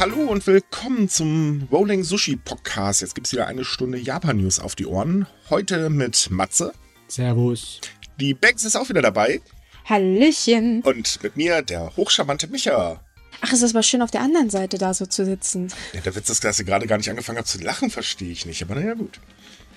Hallo und willkommen zum Rolling Sushi Podcast. Jetzt gibt es wieder eine Stunde Japan-News auf die Ohren. Heute mit Matze. Servus. Die Banks ist auch wieder dabei. Hallöchen. Und mit mir der hochcharmante Micha. Ach, es ist aber schön, auf der anderen Seite da so zu sitzen. Ja, der Witz ist, dass ihr gerade gar nicht angefangen habt zu lachen, verstehe ich nicht. Aber naja, gut.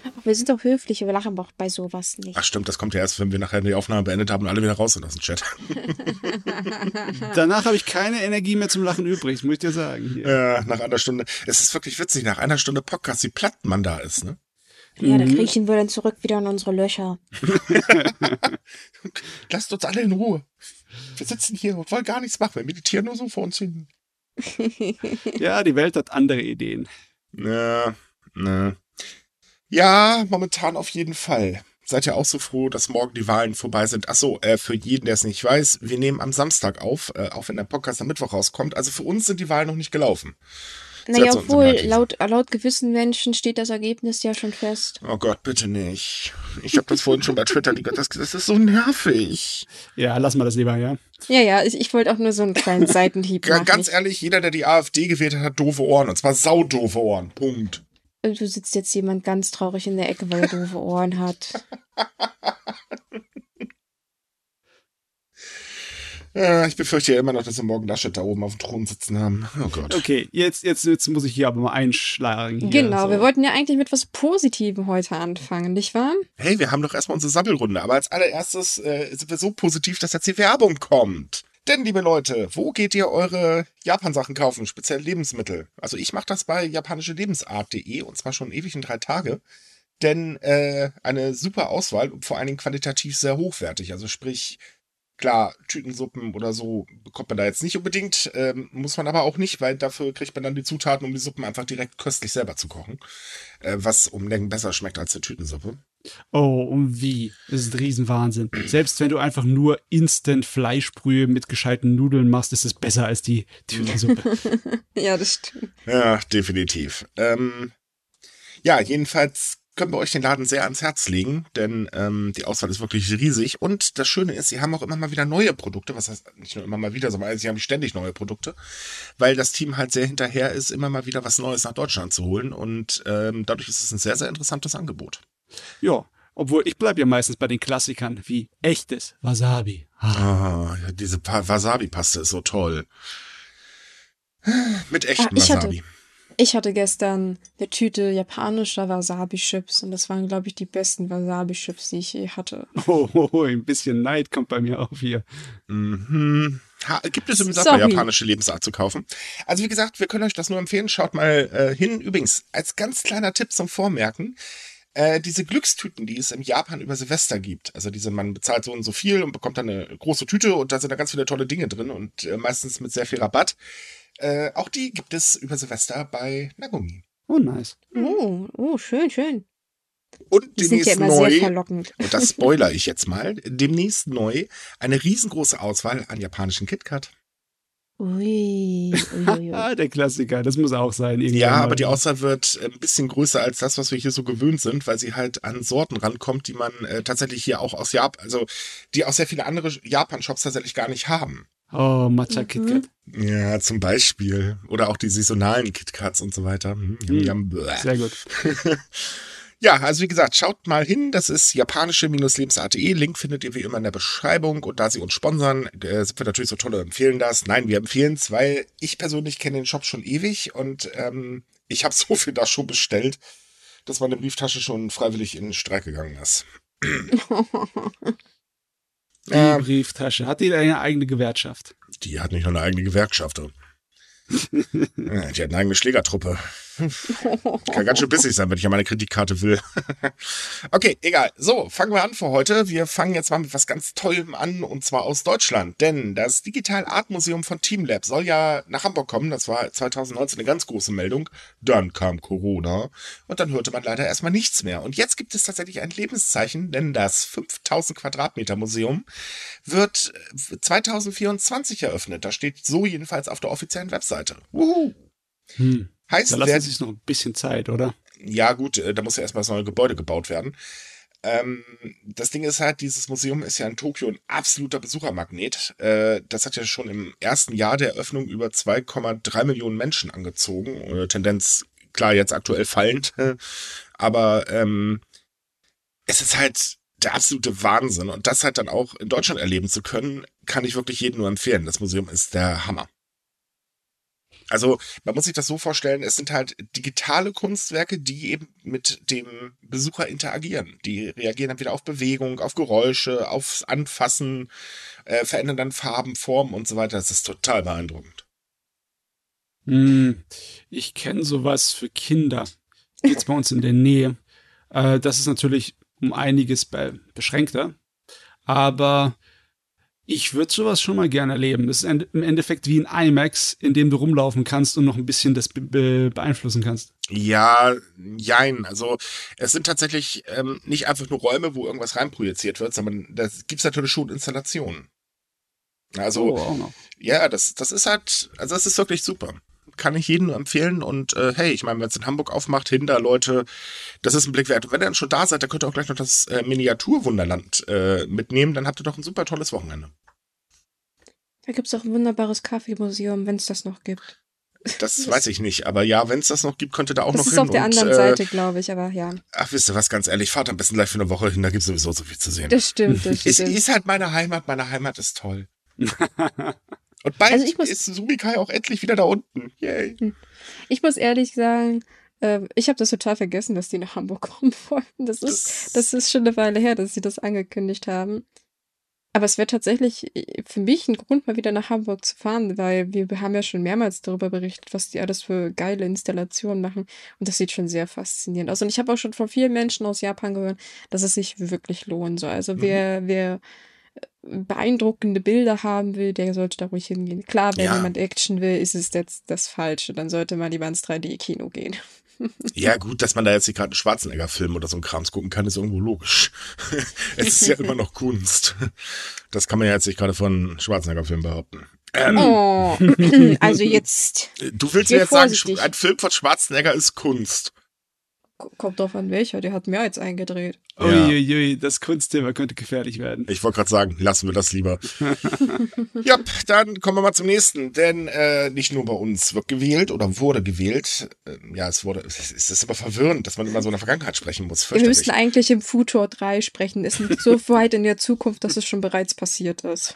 Aber wir sind doch höflich, wir lachen auch bei sowas nicht. Ach stimmt, das kommt ja erst, wenn wir nachher die Aufnahme beendet haben und alle wieder raus sind aus dem Chat. Danach habe ich keine Energie mehr zum Lachen übrig, das muss ich dir sagen. Hier. Ja, nach einer Stunde. Es ist wirklich witzig, nach einer Stunde Podcast, wie platt man da ist, ne? Ja, da kriechen wir dann zurück wieder in unsere Löcher. Lasst uns alle in Ruhe. Wir sitzen hier und wollen gar nichts machen. Wir meditieren nur so vor uns hin. Ja, die Welt hat andere Ideen. Ja, ne. Ja, momentan auf jeden Fall. Seid ihr auch so froh, dass morgen die Wahlen vorbei sind? Achso, äh, für jeden, der es nicht weiß, wir nehmen am Samstag auf, äh, auch wenn der Podcast am Mittwoch rauskommt. Also für uns sind die Wahlen noch nicht gelaufen. Naja, obwohl, laut, laut gewissen Menschen steht das Ergebnis ja schon fest. Oh Gott, bitte nicht. Ich habe das vorhin schon bei Twitter, die, das, das ist so nervig. Ja, lass mal das lieber, ja. Ja, ja, ich, ich wollte auch nur so einen kleinen Seitenhieb machen. Ganz ehrlich, jeder, der die AfD gewählt hat, hat doofe Ohren. Und zwar saudoofe Ohren. Punkt. Und Du sitzt jetzt jemand ganz traurig in der Ecke, weil er doofe Ohren hat. Äh, ich befürchte ja immer noch, dass wir morgen Laschet da oben auf dem Thron sitzen haben. Oh Gott. Okay, jetzt, jetzt, jetzt muss ich hier aber mal einschlagen. Hier, genau, so. wir wollten ja eigentlich mit was Positivem heute anfangen, nicht wahr? Hey, wir haben doch erstmal unsere Sabbelrunde. Aber als allererstes äh, sind wir so positiv, dass jetzt die Werbung kommt. Denn, liebe Leute, wo geht ihr eure Japan-Sachen kaufen, speziell Lebensmittel? Also ich mache das bei japanischelebensart.de und zwar schon ewig in drei Tage. Denn äh, eine super Auswahl und vor allen Dingen qualitativ sehr hochwertig. Also sprich, klar, Tütensuppen oder so bekommt man da jetzt nicht unbedingt, ähm, muss man aber auch nicht, weil dafür kriegt man dann die Zutaten, um die Suppen einfach direkt köstlich selber zu kochen. Äh, was um Längen besser schmeckt als eine Tütensuppe. Oh, und wie? Das ist ein Riesenwahnsinn. Selbst wenn du einfach nur Instant Fleischbrühe mit gescheiten Nudeln machst, ist es besser als die Tütensuppe. Ja, das stimmt. Ja, definitiv. Ähm, ja, jedenfalls können wir euch den Laden sehr ans Herz legen, denn ähm, die Auswahl ist wirklich riesig. Und das Schöne ist, sie haben auch immer mal wieder neue Produkte. Was heißt nicht nur immer mal wieder, sondern sie haben ständig neue Produkte, weil das Team halt sehr hinterher ist, immer mal wieder was Neues nach Deutschland zu holen. Und ähm, dadurch ist es ein sehr, sehr interessantes Angebot. Ja, obwohl ich bleib ja meistens bei den Klassikern wie echtes Wasabi. Ah. Ah, ja, diese Pa- Wasabi-Paste ist so toll. Mit Ah, ich hatte- Wasabi. Ich hatte gestern eine Tüte japanischer Wasabi-Chips und das waren, glaube ich, die besten Wasabi-Chips, die ich je hatte. Oh, oh, oh, ein bisschen Neid kommt bei mir auf hier. Mhm. Ha, gibt es übrigens auch Sorry. japanische Lebensart zu kaufen. Also wie gesagt, wir können euch das nur empfehlen. Schaut mal äh, hin. Übrigens, als ganz kleiner Tipp zum Vormerken, äh, diese Glückstüten, die es im Japan über Silvester gibt. Also diese, man bezahlt so und so viel und bekommt dann eine große Tüte und da sind da ganz viele tolle Dinge drin und äh, meistens mit sehr viel Rabatt. Äh, auch die gibt es über Silvester bei Nagumi. Oh, nice. Oh, oh, schön, schön. Und Die sind ja demnächst sehr neu, verlockend. und das spoiler ich jetzt mal, demnächst neu eine riesengroße Auswahl an japanischen KitKat. Ui, ui, ui. Ah, der Klassiker, das muss auch sein. Ja, mal. aber die Auswahl wird ein bisschen größer als das, was wir hier so gewöhnt sind, weil sie halt an Sorten rankommt, die man äh, tatsächlich hier auch aus Japan, also die auch sehr viele andere Japan-Shops tatsächlich gar nicht haben. Oh, Matcha Mhm. KitKat. Ja, zum Beispiel. Oder auch die saisonalen KitKats und so weiter. Hm, Hm. bäh. Sehr gut. Ja, also wie gesagt, schaut mal hin. Das ist japanische-lebensart.de. Link findet ihr wie immer in der Beschreibung. Und da sie uns sponsern, äh, sind wir natürlich so toll und empfehlen das. Nein, wir empfehlen es, weil ich persönlich kenne den Shop schon ewig und ähm, ich habe so viel da schon bestellt, dass meine Brieftasche schon freiwillig in den Streik gegangen ist. Die Ähm, Brieftasche. Hat die eine eigene Gewerkschaft? die hat nicht nur eine eigene Gewerkschaft. die hat eine eigene Schlägertruppe. Kann ganz schön bissig sein, wenn ich ja meine Kreditkarte will. okay, egal. So, fangen wir an für heute. Wir fangen jetzt mal mit was ganz Tollem an und zwar aus Deutschland. Denn das Digital Art Museum von Teamlab soll ja nach Hamburg kommen. Das war 2019 eine ganz große Meldung. Dann kam Corona und dann hörte man leider erstmal nichts mehr. Und jetzt gibt es tatsächlich ein Lebenszeichen, denn das 5000 Quadratmeter Museum wird äh, 2024 eröffnet. Da steht so jedenfalls auf der offiziellen Webseite. Wuhu. Hm. Heißt, Da lassen sich noch ein bisschen Zeit, oder? ja gut, äh, da muss ja erstmal das neue Gebäude gebaut werden. Ähm, das Ding ist halt, dieses Museum ist ja in Tokio ein absoluter Besuchermagnet. Äh, das hat ja schon im ersten Jahr der Eröffnung über 2,3 Millionen Menschen angezogen. Äh, Tendenz klar jetzt aktuell fallend, aber ähm, es ist halt der absolute Wahnsinn und das halt dann auch in Deutschland erleben zu können, kann ich wirklich jedem nur empfehlen. Das Museum ist der Hammer. Also man muss sich das so vorstellen, es sind halt digitale Kunstwerke, die eben mit dem Besucher interagieren. Die reagieren dann wieder auf Bewegung, auf Geräusche, aufs Anfassen, äh, verändern dann Farben, Formen und so weiter. Das ist total beeindruckend. Hm, ich kenne sowas für Kinder. Jetzt bei uns in der Nähe. Äh, das ist natürlich um einiges be beschränkter. Aber ich würde sowas schon mal gerne erleben. Das ist im Endeffekt wie ein IMAX, in dem du rumlaufen kannst und noch ein bisschen das be beeinflussen kannst. Ja, jein. Also es sind tatsächlich ähm, nicht einfach nur Räume, wo irgendwas reinprojiziert wird, sondern da gibt es natürlich schon Installationen. Also, oh, ja, das, das ist halt, also das ist wirklich super kann ich jedem nur empfehlen. Und äh, hey, ich meine, wenn es in Hamburg aufmacht, hinter Leute, das ist ein Blick wert. Und wenn ihr dann schon da seid, dann könnt ihr auch gleich noch das äh, Miniaturwunderland äh, mitnehmen. Dann habt ihr doch ein super tolles Wochenende. Da gibt es auch ein wunderbares Kaffeemuseum, wenn es das noch gibt. Das, weiß ich nicht, aber ja, wenn es das noch gibt, könnte da auch das noch hin. Das ist auf der anderen äh, Seite, glaube ich, aber ja. Ach, wisst ihr was, ganz ehrlich, fahrt am besten gleich für eine Woche hin, da gibt es sowieso so viel zu sehen. Das stimmt, das stimmt. Es ist halt meine Heimat, meine Heimat ist toll. Und bald also muss, ist Sumikai auch endlich wieder da unten. Yay. Hm. Ich muss ehrlich sagen, äh, ich habe das total vergessen, dass die nach Hamburg kommen wollten. Das ist, das, das ist schon eine Weile her, dass sie das angekündigt haben. Aber es wäre tatsächlich äh, für mich ein Grund, mal wieder nach Hamburg zu fahren, weil wir haben ja schon mehrmals darüber berichtet, was die alles für geile Installationen machen. Und das sieht schon sehr faszinierend aus. Und ich habe auch schon von vielen Menschen aus Japan gehört, dass es sich wirklich lohnen soll. Also mhm. wer, wer beeindruckende Bilder haben will, der sollte da ruhig hingehen. Klar, wenn ja. jemand Action will, ist es jetzt das Falsche. Dann sollte man lieber ins 3D-Kino gehen. Ja, gut, dass man da jetzt nicht gerade einen Schwarzenegger-Film oder so einen Krams gucken kann, ist irgendwo logisch. es ist ja immer noch Kunst. Das kann man ja jetzt nicht gerade von Schwarzenegger-Film behaupten. Ähm, oh, also jetzt. Du willst mir jetzt sagen, ein Film von Schwarzenegger ist Kunst. Kommt drauf an welcher, der hat mehr als eingedreht. Uiuiui, ja. das Kunstthema könnte gefährlich werden. Ich wollte gerade sagen, lassen wir das lieber. ja, dann kommen wir mal zum nächsten. Denn äh, nicht nur bei uns wird gewählt oder wurde gewählt. Äh, ja, es wurde, es ist aber verwirrend, dass man immer so in der Vergangenheit sprechen muss. Wir müssten eigentlich im Futur 3 sprechen. Es ist so weit in der Zukunft, dass es schon bereits passiert ist.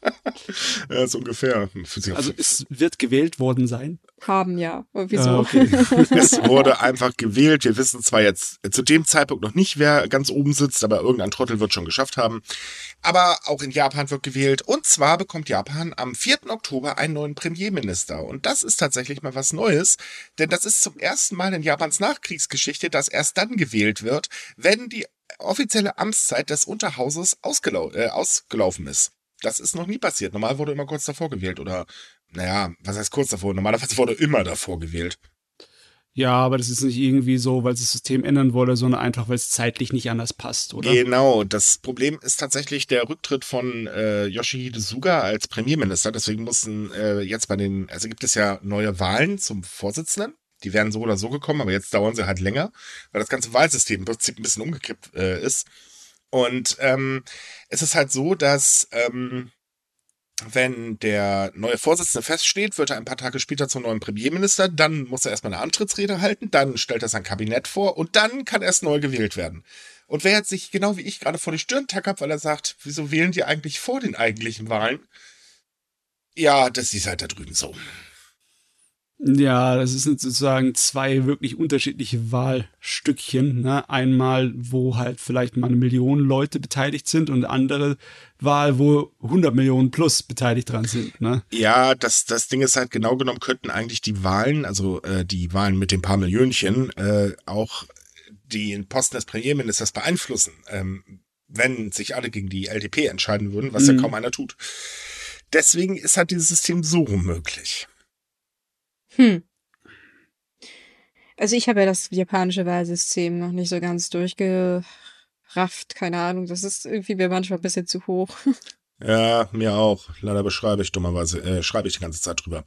ja, so ungefähr. Also es wird gewählt worden sein? Haben, ja. Wieso? Ah, okay. es wurde einfach gewählt. Wir wissen zwar jetzt zu dem Zeitpunkt noch nicht, wer ganz oben sitzt, aber irgendein Trottel wird schon geschafft haben. Aber auch in Japan wird gewählt. Und zwar bekommt Japan am 4. Oktober einen neuen Premierminister. Und das ist tatsächlich mal was Neues, denn das ist zum ersten Mal in Japans Nachkriegsgeschichte, dass erst dann gewählt wird, wenn die offizielle Amtszeit des Unterhauses ausgelau äh, ausgelaufen ist. Das ist noch nie passiert. Normal wurde immer kurz davor gewählt oder, naja, was heißt kurz davor? Normalerweise wurde immer davor gewählt. Ja, aber das ist nicht irgendwie so, weil es das System ändern wolle, sondern einfach, weil es zeitlich nicht anders passt, oder? Genau, das Problem ist tatsächlich der Rücktritt von äh, Yoshihide Suga als Premierminister. Deswegen mussten äh, jetzt bei den, also gibt es ja neue Wahlen zum Vorsitzenden. Die wären so oder so gekommen, aber jetzt dauern sie halt länger, weil das ganze Wahlsystem im Prinzip ein bisschen umgekippt äh, ist. Und ähm, es ist halt so, dass ähm, wenn der neue Vorsitzende feststeht, wird er ein paar Tage später zum neuen Premierminister, dann muss er erstmal eine Antrittsrede halten, dann stellt er sein Kabinett vor und dann kann erst neu gewählt werden. Und wer jetzt sich genau wie ich gerade vor die Stirn tackert, weil er sagt, wieso wählen die eigentlich vor den eigentlichen Wahlen? Ja, das ist halt da drüben so. Ja, das sind sozusagen zwei wirklich unterschiedliche Wahlstückchen. Ne? Einmal, wo halt vielleicht mal eine Million Leute beteiligt sind und andere Wahl, wo 100 Millionen plus beteiligt dran sind. Ne? Ja, das, das Ding ist halt genau genommen, könnten eigentlich die Wahlen, also äh, die Wahlen mit den paar Millionchen, äh, auch den Posten des Premierministers beeinflussen, ähm, wenn sich alle gegen die LDP entscheiden würden, was mhm. ja kaum einer tut. Deswegen ist halt dieses System so möglich. Hm. Also ich habe ja das japanische Wahlsystem noch nicht so ganz durchgerafft, keine Ahnung. Das ist irgendwie mir manchmal ein bisschen zu hoch. Ja, mir auch. Leider beschreibe ich dummerweise, äh, schreibe ich die ganze Zeit drüber.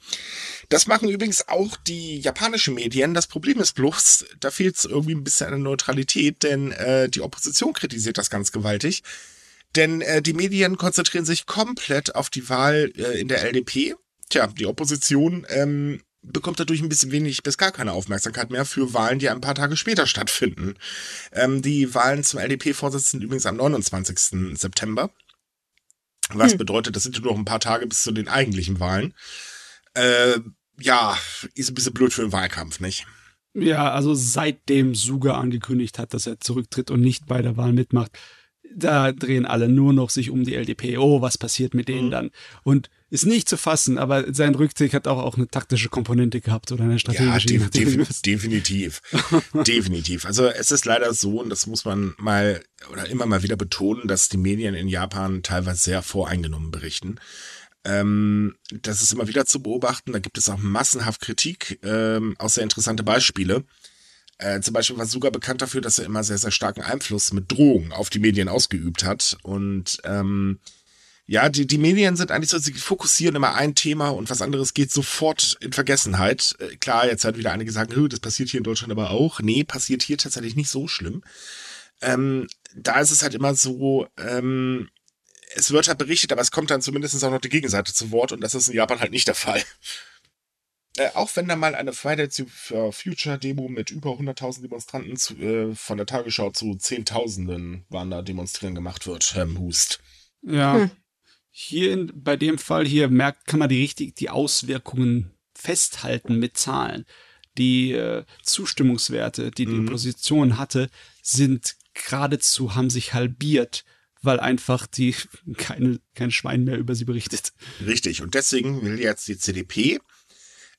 Das machen übrigens auch die japanischen Medien. Das Problem ist bloß, da fehlt es irgendwie ein bisschen an Neutralität, denn äh, die Opposition kritisiert das ganz gewaltig. Denn äh, die Medien konzentrieren sich komplett auf die Wahl äh, in der LDP. Tja, die Opposition ähm, bekommt dadurch ein bisschen wenig bis gar keine Aufmerksamkeit mehr für Wahlen, die ein paar Tage später stattfinden. Ähm, die Wahlen zum LDP-Vorsitzenden übrigens am 29. September. Was hm. bedeutet, das sind nur noch ein paar Tage bis zu den eigentlichen Wahlen. Äh, ja, ist ein bisschen blöd für den Wahlkampf, nicht? Ja, also seitdem Suga angekündigt hat, dass er zurücktritt und nicht bei der Wahl mitmacht, da drehen alle nur noch sich um die LDP. Oh, was passiert mit denen mhm. dann? Und ist nicht zu fassen, aber sein Rückzug hat auch, auch eine taktische Komponente gehabt oder eine strategische. Ja, def def definitiv. definitiv. Also es ist leider so, und das muss man mal oder immer mal wieder betonen, dass die Medien in Japan teilweise sehr voreingenommen berichten. Ähm, das ist immer wieder zu beobachten. Da gibt es auch massenhaft Kritik, ähm, auch sehr interessante Beispiele. Äh, zum Beispiel war Suga bekannt dafür, dass er immer sehr, sehr starken Einfluss mit Drohungen auf die Medien ausgeübt hat. Und ähm, ja, die, die Medien sind eigentlich so, sie fokussieren immer ein Thema und was anderes geht sofort in Vergessenheit. Äh, klar, jetzt hat wieder einige sagen, das passiert hier in Deutschland aber auch. Nee, passiert hier tatsächlich nicht so schlimm. Ähm, da ist es halt immer so, ähm, es wird halt berichtet, aber es kommt dann zumindest auch noch die Gegenseite zu Wort und das ist in Japan halt nicht der Fall. Äh, auch wenn da mal eine Fridays for Future Demo mit über 100.000 Demonstranten zu, äh, von der Tagesschau zu Zehntausenden waren da demonstrieren gemacht wird, Herr Hust. Ja. Hm. Hier in, bei dem Fall hier merkt, kann man die richtig, die Auswirkungen festhalten mit Zahlen. Die äh, Zustimmungswerte, die die mhm. Opposition hatte, sind geradezu, haben sich halbiert, weil einfach die keine, kein Schwein mehr über sie berichtet. Richtig. Und deswegen will jetzt die CDP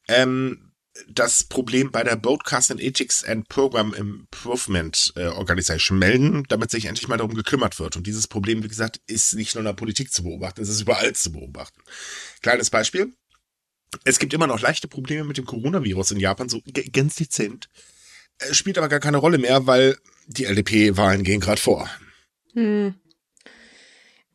ähm, das Problem bei der Broadcast and Ethics and Program Improvement äh, Organization melden, damit sich endlich mal darum gekümmert wird. Und dieses Problem, wie gesagt, ist nicht nur in der Politik zu beobachten, es ist überall zu beobachten. Kleines Beispiel. Es gibt immer noch leichte Probleme mit dem Coronavirus in Japan, so ganz dezent. Es spielt aber gar keine Rolle mehr, weil die LDP-Wahlen gehen gerade vor. Hm.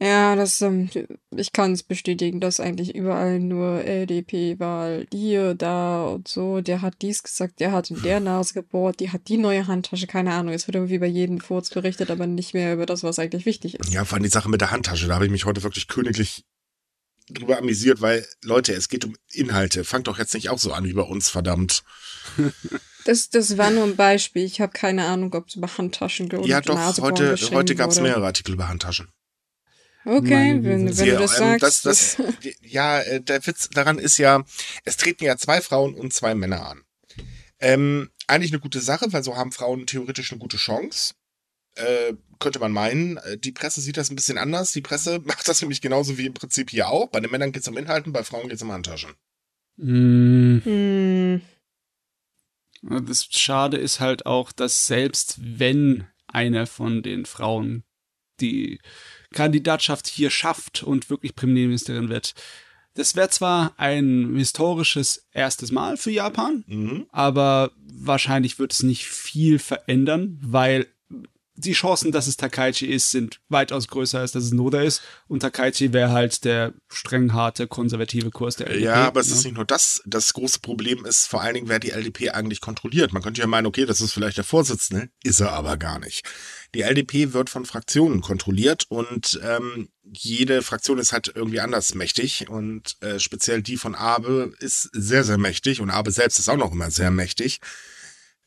Ja, das, ähm, ich kann es bestätigen, dass eigentlich überall nur LDP-Wahl hier, da und so. Der hat dies gesagt, der hat in der Nase gebohrt, die hat die neue Handtasche, keine Ahnung. Es wird irgendwie bei jedem Furz berichtet, aber nicht mehr über das, was eigentlich wichtig ist. Ja, vor allem die Sache mit der Handtasche, da habe ich mich heute wirklich königlich drüber amüsiert, weil, Leute, es geht um Inhalte. Fangt doch jetzt nicht auch so an wie bei uns, verdammt. Das, das war nur ein Beispiel. Ich habe keine Ahnung, ob es über Handtaschen geht. Ja, doch, heute, heute gab es mehrere Artikel über Handtaschen. Okay, wenn, wenn du das ähm, sagst. Das, das, ja, äh, der Witz daran ist ja, es treten ja zwei Frauen und zwei Männer an. Ähm, eigentlich eine gute Sache, weil so haben Frauen theoretisch eine gute Chance. Äh, könnte man meinen. Äh, die Presse sieht das ein bisschen anders. Die Presse macht das nämlich genauso wie im Prinzip hier auch. Bei den Männern geht es um Inhalten, bei Frauen geht es um Handtaschen. Mm. Hm. Das Schade ist halt auch, dass selbst wenn eine von den Frauen die Kandidatschaft hier schafft und wirklich Premierministerin wird. Das wäre zwar ein historisches erstes Mal für Japan, mhm. aber wahrscheinlich wird es nicht viel verändern, weil die Chancen, dass es Takaichi ist, sind weitaus größer, als dass es Noda ist. Und Takaichi wäre halt der streng harte, konservative Kurs der LDP. Ja, aber es ne? ist nicht nur das. Das große Problem ist vor allen Dingen, wer die LDP eigentlich kontrolliert. Man könnte ja meinen, okay, das ist vielleicht der Vorsitzende, ist er aber gar nicht. Die LDP wird von Fraktionen kontrolliert und ähm, jede Fraktion ist halt irgendwie anders mächtig und äh, speziell die von Abe ist sehr, sehr mächtig und Abe selbst ist auch noch immer sehr mächtig.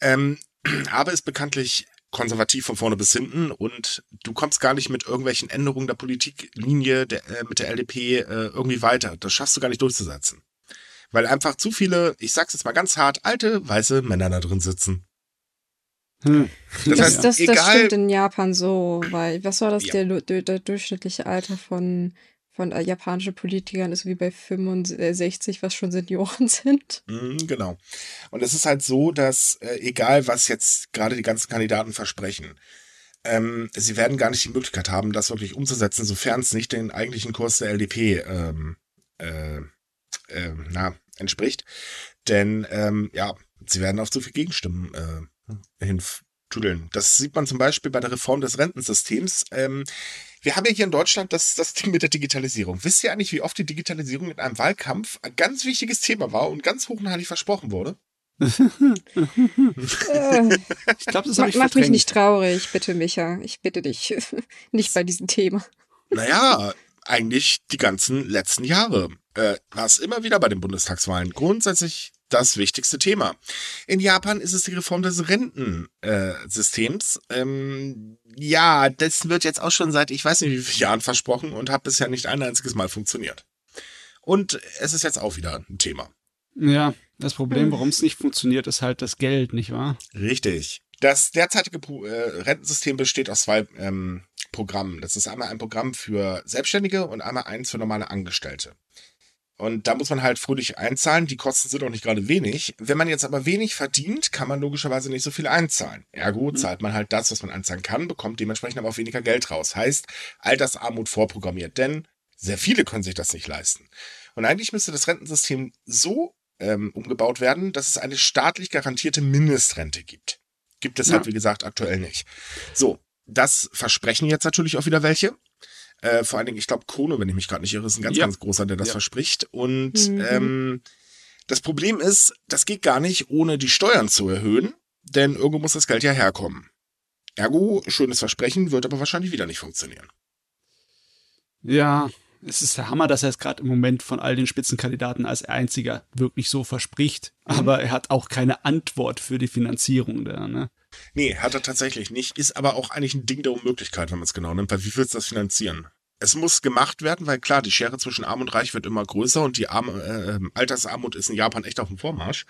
Ähm, Abe ist bekanntlich konservativ von vorne bis hinten und du kommst gar nicht mit irgendwelchen Änderungen der Politiklinie der, äh, mit der LDP äh, irgendwie weiter. Das schaffst du gar nicht durchzusetzen. Weil einfach zu viele, ich sag's jetzt mal ganz hart, alte weiße Männer da drin sitzen. Hm. Das, das, heißt, das, das stimmt in Japan so, weil was war das, ja. der, der, der, durchschnittliche Alter von, von äh, japanischen Politikern ist wie bei 65, was schon Senioren sind. Mhm, genau. Und es ist halt so, dass äh, egal was jetzt gerade die ganzen Kandidaten versprechen, ähm, sie werden gar nicht die Möglichkeit haben, das wirklich umzusetzen, sofern es nicht den eigentlichen Kurs der LDP ähm, äh, äh, na, entspricht. Denn ähm, ja, sie werden auf zu viel Gegenstimmen äh, hin tüdeln. Das sieht man zum Beispiel bei der Reform des Rentensystems. Ähm, wir haben ja hier in Deutschland das, das Ding mit der Digitalisierung. Wisst ihr eigentlich, wie oft die Digitalisierung in einem Wahlkampf ein ganz wichtiges Thema war und ganz hoch und heilig versprochen wurde? Ich glaube, das habe ich mach mich nicht traurig, bitte, Micha. Ich bitte dich. nicht bei diesem Thema. Naja, eigentlich die ganzen letzten Jahre äh, war es immer wieder bei den Bundestagswahlen grundsätzlich das wichtigste Thema. In Japan ist es die Reform des Rentensystems. ähm, ja, das wird jetzt auch schon seit ich weiß nicht wie vielen Jahren versprochen und hat bisher nicht ein einziges Mal funktioniert. Und es ist jetzt auch wieder ein Thema. Ja, das Problem, Hm. warum es nicht funktioniert, ist halt das Geld, nicht wahr? Richtig. Das derzeitige Pro äh, Rentensystem besteht aus zwei ähm, Programmen. Das ist einmal ein Programm für Selbstständige und einmal eins für normale Angestellte. Und da muss man halt fröhlich einzahlen. Die Kosten sind auch nicht gerade wenig. Wenn man jetzt aber wenig verdient, kann man logischerweise nicht so viel einzahlen. Ergo zahlt man halt das, was man einzahlen kann, bekommt dementsprechend aber auch weniger Geld raus. Heißt, Altersarmut vorprogrammiert, denn sehr viele können sich das nicht leisten. Und eigentlich müsste das Rentensystem so ähm, umgebaut werden, dass es eine staatlich garantierte Mindestrente gibt. Gibt es Ja. halt, wie gesagt, aktuell nicht. So, das versprechen jetzt natürlich auch wieder welche. Äh, vor allen Dingen, ich glaube, Kono, wenn ich mich gerade nicht irre, ist ein ganz, Ja. ganz großer, der das Ja. verspricht. Und Mhm. ähm, das Problem ist, das geht gar nicht, ohne die Steuern zu erhöhen, denn irgendwo muss das Geld ja herkommen. Ergo, schönes Versprechen, wird aber wahrscheinlich wieder nicht funktionieren. Ja, es ist der Hammer, dass er es gerade im Moment von all den Spitzenkandidaten als einziger wirklich so verspricht. Mhm. Aber er hat auch keine Antwort für die Finanzierung da, ne? Nee, hat er tatsächlich nicht. Ist aber auch eigentlich ein Ding der Unmöglichkeit, wenn man es genau nimmt, weil wie willst du das finanzieren? Es muss gemacht werden, weil klar, die Schere zwischen Arm und Reich wird immer größer und die Arm, äh, Altersarmut ist in Japan echt auf dem Vormarsch.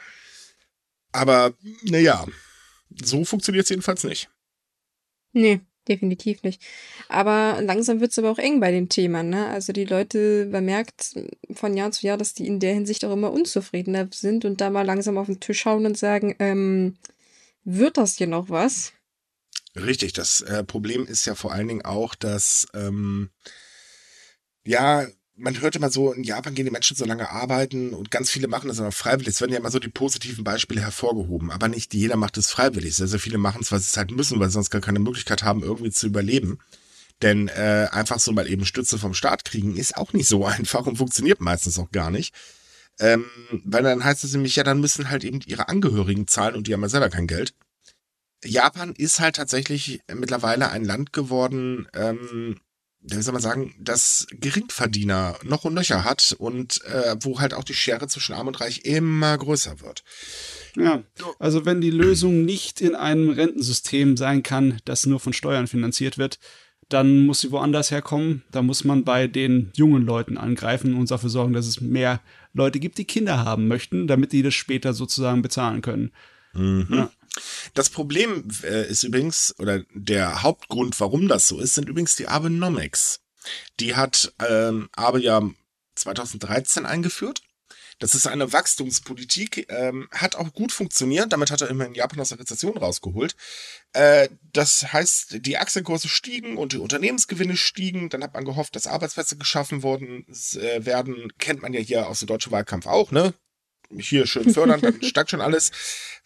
Aber, naja, so funktioniert es jedenfalls nicht. Nee, definitiv nicht. Aber langsam wird's aber auch eng bei den Themen, ne? Also die Leute, man merkt von Jahr zu Jahr, dass die in der Hinsicht auch immer unzufriedener sind und da mal langsam auf den Tisch schauen und sagen, ähm, wird das hier noch was? Richtig, das äh, Problem ist ja vor allen Dingen auch, dass, ähm, ja, man hört immer so, in Japan gehen die Menschen so lange arbeiten und ganz viele machen das aber freiwillig. Es werden ja immer so die positiven Beispiele hervorgehoben, aber nicht jeder macht es freiwillig. Sehr, sehr viele machen es, weil sie es halt müssen, weil sie sonst gar keine Möglichkeit haben, irgendwie zu überleben. Denn äh, einfach so mal eben Stütze vom Staat kriegen, ist auch nicht so einfach und funktioniert meistens auch gar nicht. Ähm, weil dann heißt es nämlich, ja, dann müssen halt eben ihre Angehörigen zahlen und die haben ja selber kein Geld. Japan ist halt tatsächlich mittlerweile ein Land geworden, ähm, wie soll man sagen, das Geringverdiener noch und nöcher hat und äh, wo halt auch die Schere zwischen Arm und Reich immer größer wird. Ja, also wenn die Lösung nicht in einem Rentensystem sein kann, das nur von Steuern finanziert wird, dann muss sie woanders herkommen. Da muss man bei den jungen Leuten angreifen und dafür sorgen, dass es mehr Leute gibt, die Kinder haben möchten, damit die das später sozusagen bezahlen können. Ja. Das Problem äh, ist übrigens, oder der Hauptgrund, warum das so ist, sind übrigens die Abenomics. Die hat ähm, Abe ja 2013 eingeführt. Das ist eine Wachstumspolitik, ähm, hat auch gut funktioniert. Damit hat er immer in Japan aus der Rezession rausgeholt. Äh, das heißt, die Aktienkurse stiegen und die Unternehmensgewinne stiegen. Dann hat man gehofft, dass Arbeitsplätze geschaffen worden äh, werden. Kennt man ja hier aus dem deutschen Wahlkampf auch, ne? Hier schön fördern, dann steigt schon alles.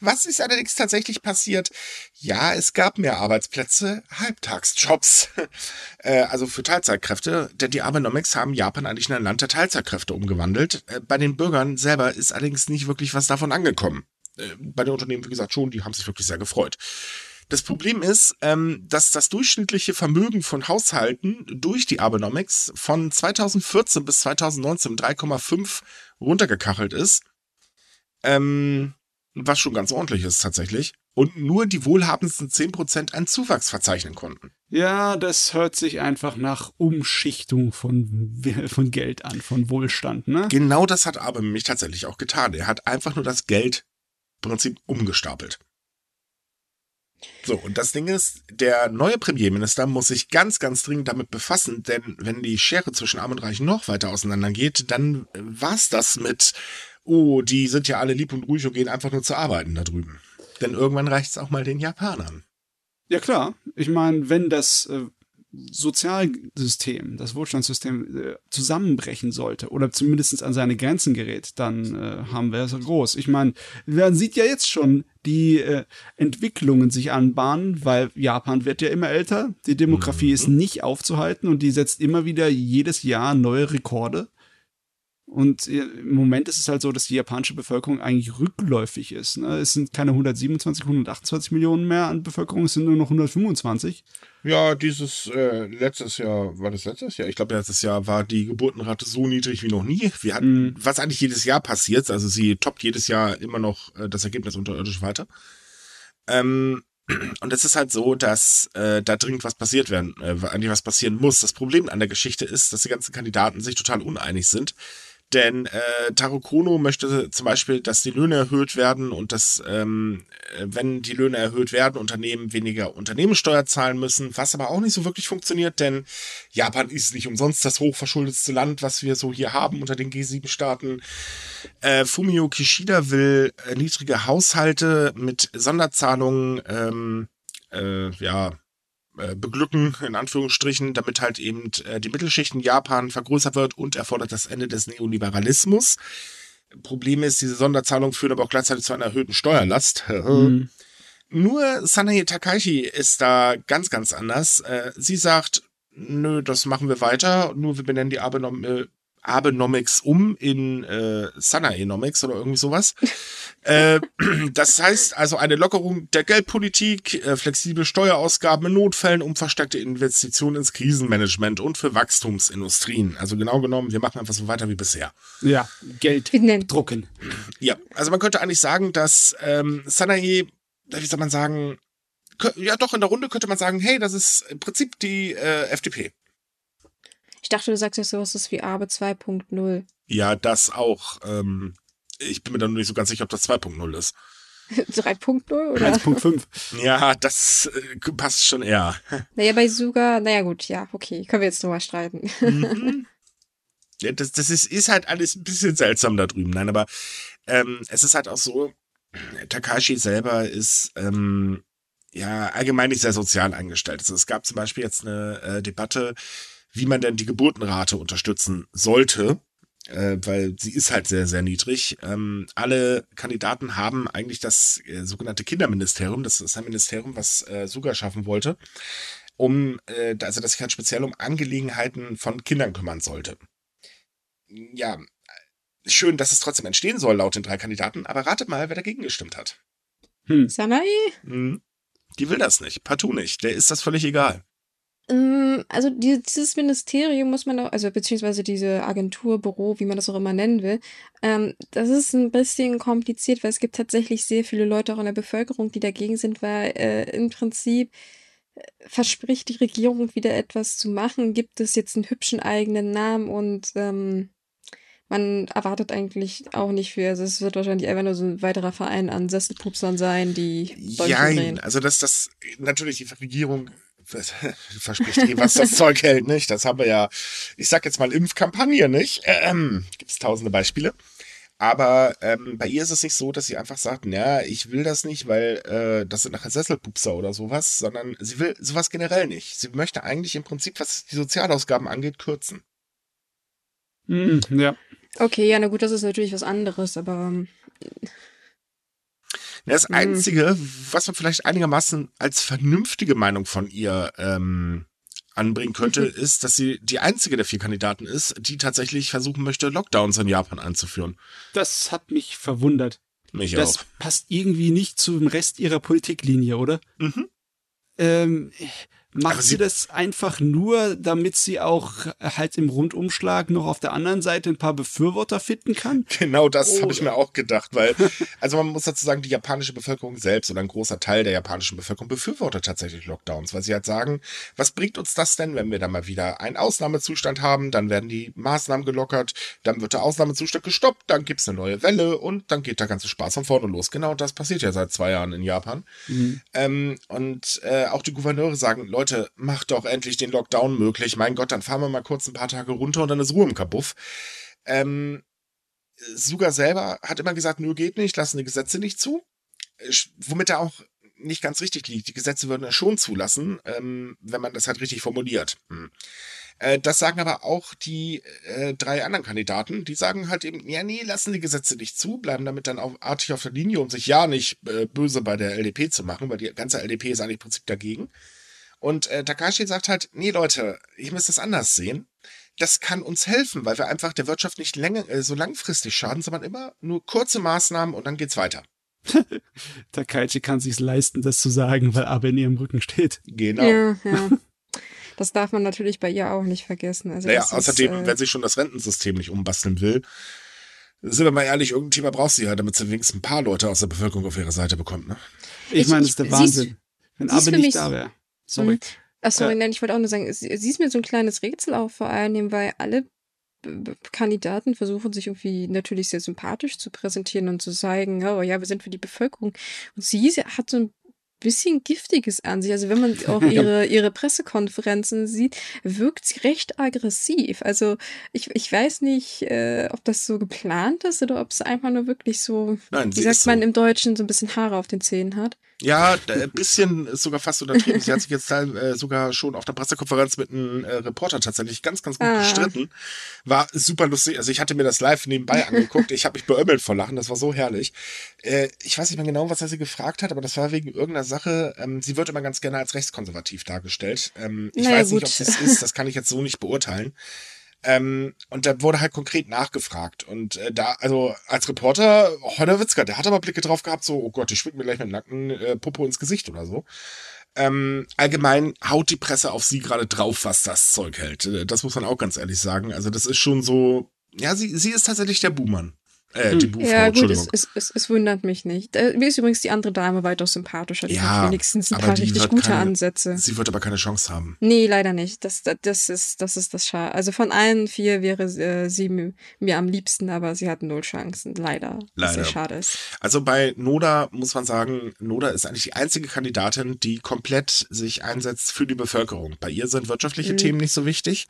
Was ist allerdings tatsächlich passiert? Ja, es gab mehr Arbeitsplätze, Halbtagsjobs, äh, also für Teilzeitkräfte, denn die Abenomics haben Japan eigentlich in ein Land der Teilzeitkräfte umgewandelt. Äh, bei den Bürgern selber ist allerdings nicht wirklich was davon angekommen. Äh, bei den Unternehmen, wie gesagt, schon, die haben sich wirklich sehr gefreut. Das Problem ist, ähm, dass das durchschnittliche Vermögen von Haushalten durch die Abenomics von 2014 bis 2019 um 3,5 runtergekachelt ist. Ähm, was schon ganz ordentlich ist tatsächlich. Und nur die wohlhabendsten 10% einen Zuwachs verzeichnen konnten. Ja, das hört sich einfach nach Umschichtung von, von Geld an, von Wohlstand, ne? Genau das hat aber mich tatsächlich auch getan. Er hat einfach nur das Geld im Prinzip umgestapelt. So, und das Ding ist, der neue Premierminister muss sich ganz, ganz dringend damit befassen, denn wenn die Schere zwischen Arm und Reich noch weiter auseinandergeht, dann äh, war's das mit, oh, die sind ja alle lieb und ruhig und gehen einfach nur zu arbeiten da drüben. Denn irgendwann reicht's auch mal den Japanern. Ja klar, ich meine, wenn das äh, Sozialsystem, das Wohlstandssystem äh, zusammenbrechen sollte oder zumindest an seine Grenzen gerät, dann äh, haben wir es groß. Ich meine, man sieht ja jetzt schon die äh, Entwicklungen sich anbahnen, weil Japan wird ja immer älter, die Demografie mhm. ist nicht aufzuhalten und die setzt immer wieder jedes Jahr neue Rekorde. Und äh, im Moment ist es halt so, dass die japanische Bevölkerung eigentlich rückläufig ist. Ne? Es sind keine 127, 128 Millionen mehr an Bevölkerung, es sind nur noch 125. Ja, dieses äh, letztes Jahr, war das letztes Jahr? Ich glaube, letztes Jahr war die Geburtenrate so niedrig wie noch nie. Wir hatten, mm. was eigentlich jedes Jahr passiert, also sie toppt jedes Jahr immer noch äh, das Ergebnis unterirdisch weiter. Ähm, und es ist halt so, dass äh, da dringend was passiert werden, äh, eigentlich was passieren muss. Das Problem an der Geschichte ist, dass die ganzen Kandidaten sich total uneinig sind. Denn äh, Taro Kono möchte zum Beispiel, dass die Löhne erhöht werden und dass, ähm, wenn die Löhne erhöht werden, Unternehmen weniger Unternehmenssteuer zahlen müssen, was aber auch nicht so wirklich funktioniert, denn Japan ist nicht umsonst das hochverschuldetste Land, was wir so hier haben unter den G7-Staaten. Äh, Fumio Kishida will äh, niedrige Haushalte mit Sonderzahlungen, ähm, äh, ja, äh, beglücken, in Anführungsstrichen, damit halt eben äh, die Mittelschicht in Japan vergrößert wird und erfordert das Ende des Neoliberalismus. Problem ist, diese Sonderzahlungen führen aber auch gleichzeitig zu einer erhöhten Steuerlast. Mhm. Nur Sanae Takaichi ist da ganz, ganz anders. Äh, sie sagt, nö, das machen wir weiter, nur wir benennen die Abenom Abenomics um in äh, Sanaenomics oder irgendwie sowas. äh, das heißt also eine Lockerung der Geldpolitik, äh, flexible Steuerausgaben in Notfällen, um verstärkte Investitionen ins Krisenmanagement und für Wachstumsindustrien. Also genau genommen, wir machen einfach so weiter wie bisher. Ja, Geld drucken. Ja, also man könnte eigentlich sagen, dass ähm, Sanae, wie soll man sagen, ja doch, in der Runde könnte man sagen, hey, das ist im Prinzip die äh, FDP. Ich dachte, du sagst jetzt sowas ist wie Abe 2.0. Ja, das auch. Ähm, ich bin mir da nur nicht so ganz sicher, ob das 2.0 ist. 3.0 oder? 1.5. Ja, das äh, passt schon eher. Naja, bei Suga, naja gut, ja, okay, können wir jetzt nochmal streiten. Mhm. Ja, das das ist, ist halt alles ein bisschen seltsam da drüben. Nein, aber ähm, es ist halt auch so, Takashi selber ist ähm, ja allgemein nicht sehr sozial eingestellt. Also es gab zum Beispiel jetzt eine äh, Debatte, wie man denn die Geburtenrate unterstützen sollte, äh, weil sie ist halt sehr, sehr niedrig. Ähm, alle Kandidaten haben eigentlich das äh, sogenannte Kinderministerium, das ist ein Ministerium, was äh, Suga schaffen wollte, um, äh, also das sich halt speziell um Angelegenheiten von Kindern kümmern sollte. Ja, schön, dass es trotzdem entstehen soll, laut den drei Kandidaten, aber ratet mal, wer dagegen gestimmt hat. Hm. Sanai? Hm. Die will das nicht, partout nicht. Der ist das völlig egal. Ähm, also dieses Ministerium muss man auch, also beziehungsweise diese Agentur, Büro, wie man das auch immer nennen will, ähm, das ist ein bisschen kompliziert, weil es gibt tatsächlich sehr viele Leute auch in der Bevölkerung, die dagegen sind, weil äh, im Prinzip äh, verspricht die Regierung wieder etwas zu machen, gibt es jetzt einen hübschen eigenen Namen und ähm, man erwartet eigentlich auch nicht viel. Also es wird wahrscheinlich einfach nur so ein weiterer Verein an Sesselpupsern sein, die Nein, also dass das natürlich die Regierung verspricht eh, was das Zeug hält, nicht? Das haben wir ja, ich sag jetzt mal Impfkampagne, nicht? Ähm, Gibt es tausende Beispiele. Aber ähm, bei ihr ist es nicht so, dass sie einfach sagt, naja, ich will das nicht, weil äh, das sind nachher Sesselpupser oder sowas, sondern sie will sowas generell nicht. Sie möchte eigentlich im Prinzip, was die Sozialausgaben angeht, kürzen. Mm, ja. Okay, ja, na gut, das ist natürlich was anderes, aber ähm, das mhm. Einzige, was man vielleicht einigermaßen als vernünftige Meinung von ihr ähm, anbringen könnte, ist, dass sie die einzige der vier Kandidaten ist, die tatsächlich versuchen möchte, Lockdowns in Japan einzuführen. Das hat mich verwundert. Mich das auch. passt irgendwie nicht zum Rest ihrer Politiklinie, oder? Mhm. Ähm, Macht sie, sie, das einfach nur, damit sie auch halt im Rundumschlag noch auf der anderen Seite ein paar Befürworter finden kann? Genau das habe ich mir auch gedacht, weil, also man muss dazu sagen, die japanische Bevölkerung selbst oder ein großer Teil der japanischen Bevölkerung befürwortet tatsächlich Lockdowns, weil sie halt sagen, was bringt uns das denn, wenn wir da mal wieder einen Ausnahmezustand haben, dann werden die Maßnahmen gelockert, dann wird der Ausnahmezustand gestoppt, dann gibt's eine neue Welle und dann geht der ganze Spaß von vorne los. Genau das passiert ja seit zwei Jahren in Japan. Mhm. Ähm, und äh, auch die Gouverneure sagen, Leute, Leute, macht doch endlich den Lockdown möglich. Mein Gott, dann fahren wir mal kurz ein paar Tage runter und dann ist Ruhe im Kabuff. Ähm, Suga selber hat immer gesagt, nur geht nicht, lassen die Gesetze nicht zu. Womit er auch nicht ganz richtig liegt. Die Gesetze würden er schon zulassen, ähm, wenn man das halt richtig formuliert. Hm. Äh, das sagen aber auch die äh, drei anderen Kandidaten. Die sagen halt eben, ja, nee, lassen die Gesetze nicht zu, bleiben damit dann auch artig auf der Linie, um sich ja nicht äh, böse bei der LDP zu machen, weil die ganze LDP ist eigentlich im Prinzip dagegen. Und äh, Takashi sagt halt, nee, Leute, ich muss das anders sehen. Das kann uns helfen, weil wir einfach der Wirtschaft nicht länger, äh, so langfristig schaden, sondern immer nur kurze Maßnahmen und dann geht's weiter. Takaichi kann sich's leisten, das zu sagen, weil Abe in ihrem Rücken steht. Genau. Ja, ja. Das darf man natürlich bei ihr auch nicht vergessen. Also naja, außerdem, ist, äh, wenn sie schon das Rentensystem nicht umbasteln will, sind wir mal ehrlich, irgendein Thema braucht sie ja, damit sie wenigstens ein paar Leute aus der Bevölkerung auf ihre Seite bekommt. Ne? Ich, Ich- meine, das ist der Wahnsinn. Wenn Abe nicht da wäre. Sorry. Mhm. Ach sorry, Ja. nein, ich wollte auch nur sagen, sie, ist mir so ein kleines Rätsel auch vor allem, weil alle Kandidaten versuchen sich irgendwie natürlich sehr sympathisch zu präsentieren und zu zeigen, oh ja, wir sind für die Bevölkerung. Und sie, hat so ein bisschen Giftiges an sich. Also wenn man auch ihre, ihre Pressekonferenzen sieht, wirkt sie recht aggressiv. Also ich, ich weiß nicht, äh, ob das so geplant ist oder ob es einfach nur wirklich so, Nein, wie sagt ist so. man im Deutschen, so ein bisschen Haare auf den Zähnen hat. Ja, ein bisschen ist sogar fast untertrieben. Sie hat sich jetzt äh, sogar schon auf der Pressekonferenz mit einem äh, Reporter tatsächlich ganz, ganz gut Ah. gestritten. War super lustig. Also ich hatte mir das live nebenbei angeguckt. Ich habe mich beömmelt vor Lachen. Das war so herrlich. Äh, ich weiß nicht mehr genau, was er sie gefragt hat, aber das war wegen irgendeiner Sache. Ähm, sie wird immer ganz gerne als rechtskonservativ dargestellt. Ähm, ich Naja, weiß nicht, gut. ob sie es ist. Das kann ich jetzt so nicht beurteilen. Ähm, und da wurde halt konkret nachgefragt. Und äh, da, also als Reporter, Holger Witzka, der hat aber Blicke drauf gehabt, so, oh Gott, ich schwing mir gleich mit nackten äh, Popo ins Gesicht oder so. Ähm, allgemein haut die Presse auf sie gerade drauf, was das Zeug hält. Äh, Das muss man auch ganz ehrlich sagen. Also das ist schon so, ja, sie, sie ist tatsächlich der Buhmann. Äh, die Hm. Buhfrau, Ja, gut, es, Entschuldigung. es, es, es wundert mich nicht. Äh, Mir ist übrigens die andere Dame weitaus sympathischer. Die Ja, hat wenigstens ein aber paar richtig gute keine- Ansätze. Sie wird aber keine Chance haben. Nee, leider nicht. Das, das, das ist das ist das Schade. Also von allen vier wäre äh, sie mir, am liebsten, aber sie hat null Chancen. Leider. Was sehr Leider. schade ist. Also bei Noda muss man sagen, Noda ist eigentlich die einzige Kandidatin, die komplett sich einsetzt für die Bevölkerung. Bei ihr sind wirtschaftliche Mhm. Themen nicht so wichtig.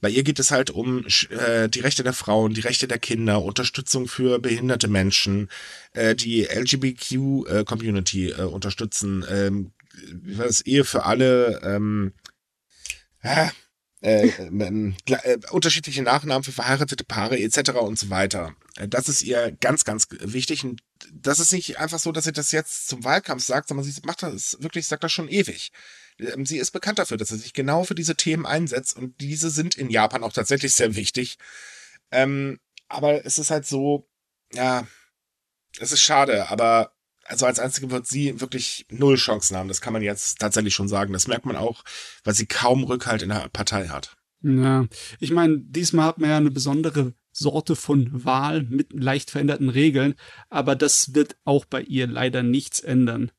Bei ihr geht es halt um äh, die Rechte der Frauen, die Rechte der Kinder, Unterstützung für behinderte Menschen, äh, die LGBTQ-Community äh, unterstützen, ähm, das, Ehe für alle, ähm, äh, ähm, gla- äh, unterschiedliche Nachnamen für verheiratete Paare etc. und so weiter. Äh, Das ist ihr ganz, ganz wichtig. Und das ist nicht einfach so, dass sie das jetzt zum Wahlkampf sagt, sondern sie macht das wirklich, sagt das schon ewig. Ähm, Sie ist bekannt dafür, dass sie sich genau für diese Themen einsetzt und diese sind in Japan auch tatsächlich sehr wichtig. Ähm, aber es ist halt so, ja, es ist schade, aber also als Einzige wird sie wirklich null Chancen haben. Das kann man jetzt tatsächlich schon sagen. Das merkt man auch, weil sie kaum Rückhalt in der Partei hat. Ja, ich meine, diesmal hat man ja eine besondere Sorte von Wahl mit leicht veränderten Regeln, aber das wird auch bei ihr leider nichts ändern.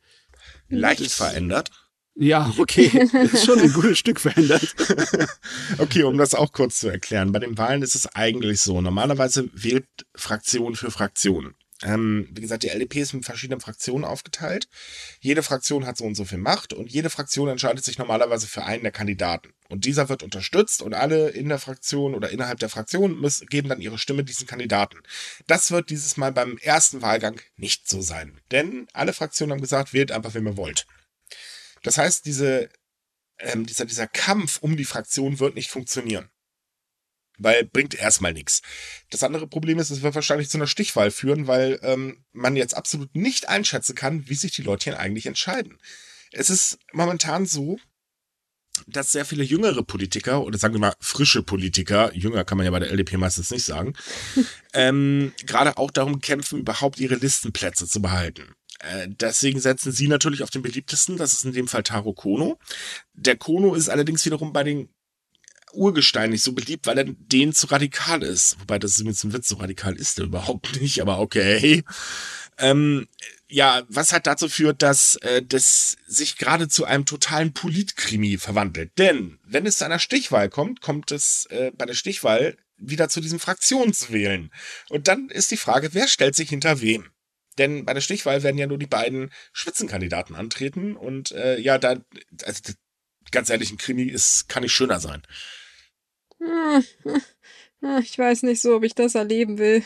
Leicht Das- verändert. Ja, okay, ist schon ein gutes Stück verändert. Okay, um das auch kurz zu erklären. Bei den Wahlen ist es eigentlich so. Normalerweise wählt Fraktion für Fraktion. Ähm, wie gesagt, die LDP ist in verschiedenen Fraktionen aufgeteilt. Jede Fraktion hat so und so viel Macht und jede Fraktion entscheidet sich normalerweise für einen der Kandidaten. Und dieser wird unterstützt und alle in der Fraktion oder innerhalb der Fraktion müssen, geben dann ihre Stimme diesen Kandidaten. Das wird dieses Mal beim ersten Wahlgang nicht so sein. Denn alle Fraktionen haben gesagt, wählt einfach, wen ihr wollt. Das heißt, diese ähm, dieser, dieser Kampf um die Fraktion wird nicht funktionieren. Weil bringt erstmal nichts. Das andere Problem ist, es wird wahrscheinlich zu einer Stichwahl führen, weil ähm, man jetzt absolut nicht einschätzen kann, wie sich die Leute hier eigentlich entscheiden. Es ist momentan so, dass sehr viele jüngere Politiker oder sagen wir mal frische Politiker, jünger kann man ja bei der LDP meistens nicht sagen, ähm, gerade auch darum kämpfen, überhaupt ihre Listenplätze zu behalten. Äh, deswegen setzen sie natürlich auf den beliebtesten, das ist in dem Fall Taro Kono. Der Kono ist allerdings wiederum bei den Urgestein nicht so beliebt, weil er denen zu radikal ist. Wobei das ist mir zum Witz, so radikal ist er überhaupt nicht, aber okay. Ähm, ja, was halt dazu führt, dass äh, das sich gerade zu einem totalen Politkrimi verwandelt. Denn wenn es zu einer Stichwahl kommt, kommt es äh, bei der Stichwahl wieder zu diesem Fraktionswählen. Und dann ist die Frage, wer stellt sich hinter wem? Denn bei der Stichwahl werden ja nur die beiden Spitzenkandidaten antreten und äh, ja, da, also ganz ehrlich, ein Krimi ist, kann nicht schöner sein. Hm, hm, Ich weiß nicht so, ob ich das erleben will.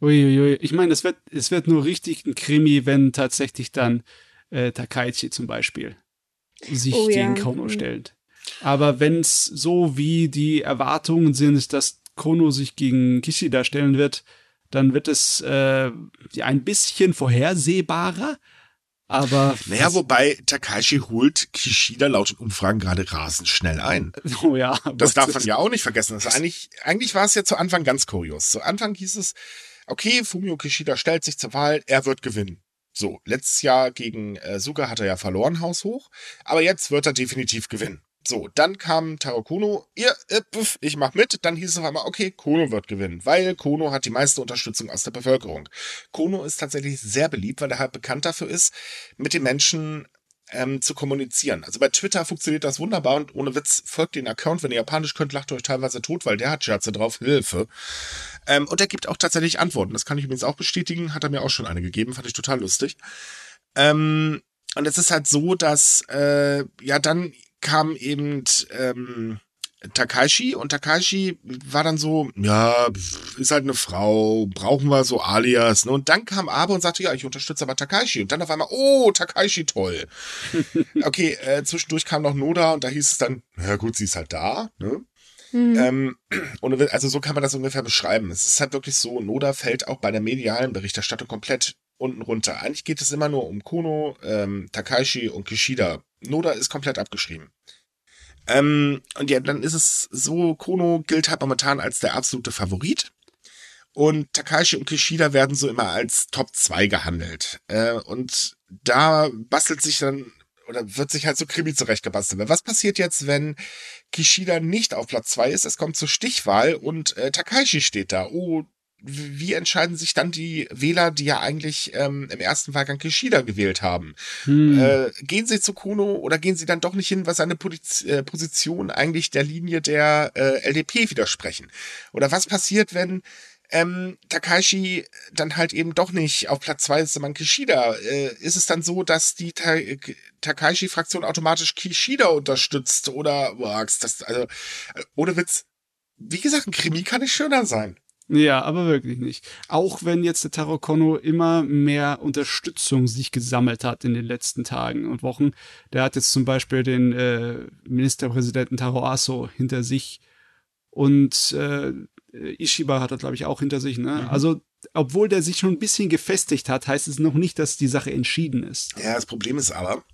Uiuiui. Ich meine, es wird, es wird nur richtig ein Krimi, wenn tatsächlich dann äh, Takaichi zum Beispiel sich Oh ja. gegen Kono Mhm. stellt. Aber wenn es so wie die Erwartungen sind, dass Kono sich gegen Kishida stellen wird, dann wird es äh, ein bisschen vorhersehbarer. Aber. Naja, wobei Takashi holt Kishida laut Umfragen gerade rasend schnell ein. Oh ja. Das darf man ja auch nicht vergessen. Das eigentlich, eigentlich war es ja zu Anfang ganz kurios. Zu Anfang hieß es, okay, Fumio Kishida stellt sich zur Wahl, er wird gewinnen. So, letztes Jahr gegen äh, Suga hat er ja verloren, haushoch. Aber jetzt wird er definitiv gewinnen. So, dann kam Taro Kono, ihr, äh, puff, ich mach mit. Dann hieß es auf einmal, okay, Kono wird gewinnen, weil Kono hat die meiste Unterstützung aus der Bevölkerung. Kono ist tatsächlich sehr beliebt, weil er halt bekannt dafür ist, mit den Menschen ähm, zu kommunizieren. Also bei Twitter funktioniert das wunderbar und ohne Witz folgt den Account, wenn ihr Japanisch könnt, lacht euch teilweise tot, weil der hat Scherze drauf, Hilfe. Ähm, und er gibt auch tatsächlich Antworten. Das kann ich übrigens auch bestätigen, hat er mir auch schon eine gegeben, fand ich total lustig. Ähm, und es ist halt so, dass äh, ja dann kam eben ähm, Takashi und Takashi war dann so, ja, ist halt eine Frau, brauchen wir so Alias. Ne? Und dann kam Abe und sagte, ja, ich unterstütze aber Takashi. Und dann auf einmal, oh, Takashi, toll. okay, äh, zwischendurch kam noch Noda und da hieß es dann, ja gut, sie ist halt da. Ne? Mhm. Ähm, also so kann man das ungefähr beschreiben. Es ist halt wirklich so, Noda fällt auch bei der medialen Berichterstattung komplett unten runter. Eigentlich geht es immer nur um Kono, ähm, Takashi und Kishida. Noda ist komplett abgeschrieben. Ähm, und ja, dann ist es so, Kono gilt halt momentan als der absolute Favorit. Und Takashi und Kishida werden so immer als Top 2 gehandelt. Äh, und da bastelt sich dann, oder wird sich halt so Krimi zurechtgebastelt. Was passiert jetzt, wenn Kishida nicht auf Platz 2 ist? Es kommt zur Stichwahl und äh, Takashi steht da. Oh, wie entscheiden sich dann die Wähler, die ja eigentlich ähm, im ersten Wahlgang Kishida gewählt haben? Hm. Äh, gehen sie zu Kuno oder gehen sie dann doch nicht hin, was seine Poliz äh, Position eigentlich der Linie der äh, LDP widersprechen? Oder was passiert, wenn ähm, Takashi dann halt eben doch nicht auf Platz zwei ist, sondern Kishida. Äh, ist es dann so, dass die Ta Takashi-Fraktion automatisch Kishida unterstützt? Oder, boah, das, also, äh, ohne Witz, wie gesagt, ein Krimi kann nicht schöner sein. Ja, aber wirklich nicht. Auch wenn jetzt der Taro Kono immer mehr Unterstützung sich gesammelt hat in den letzten Tagen und Wochen. Der hat jetzt zum Beispiel den äh, Ministerpräsidenten Taro Aso hinter sich und äh, Ishiba hat er, glaube ich, auch hinter sich. Ne? Mhm. Also, obwohl der sich schon ein bisschen gefestigt hat, heißt es noch nicht, dass die Sache entschieden ist. Ja, das Problem ist aber,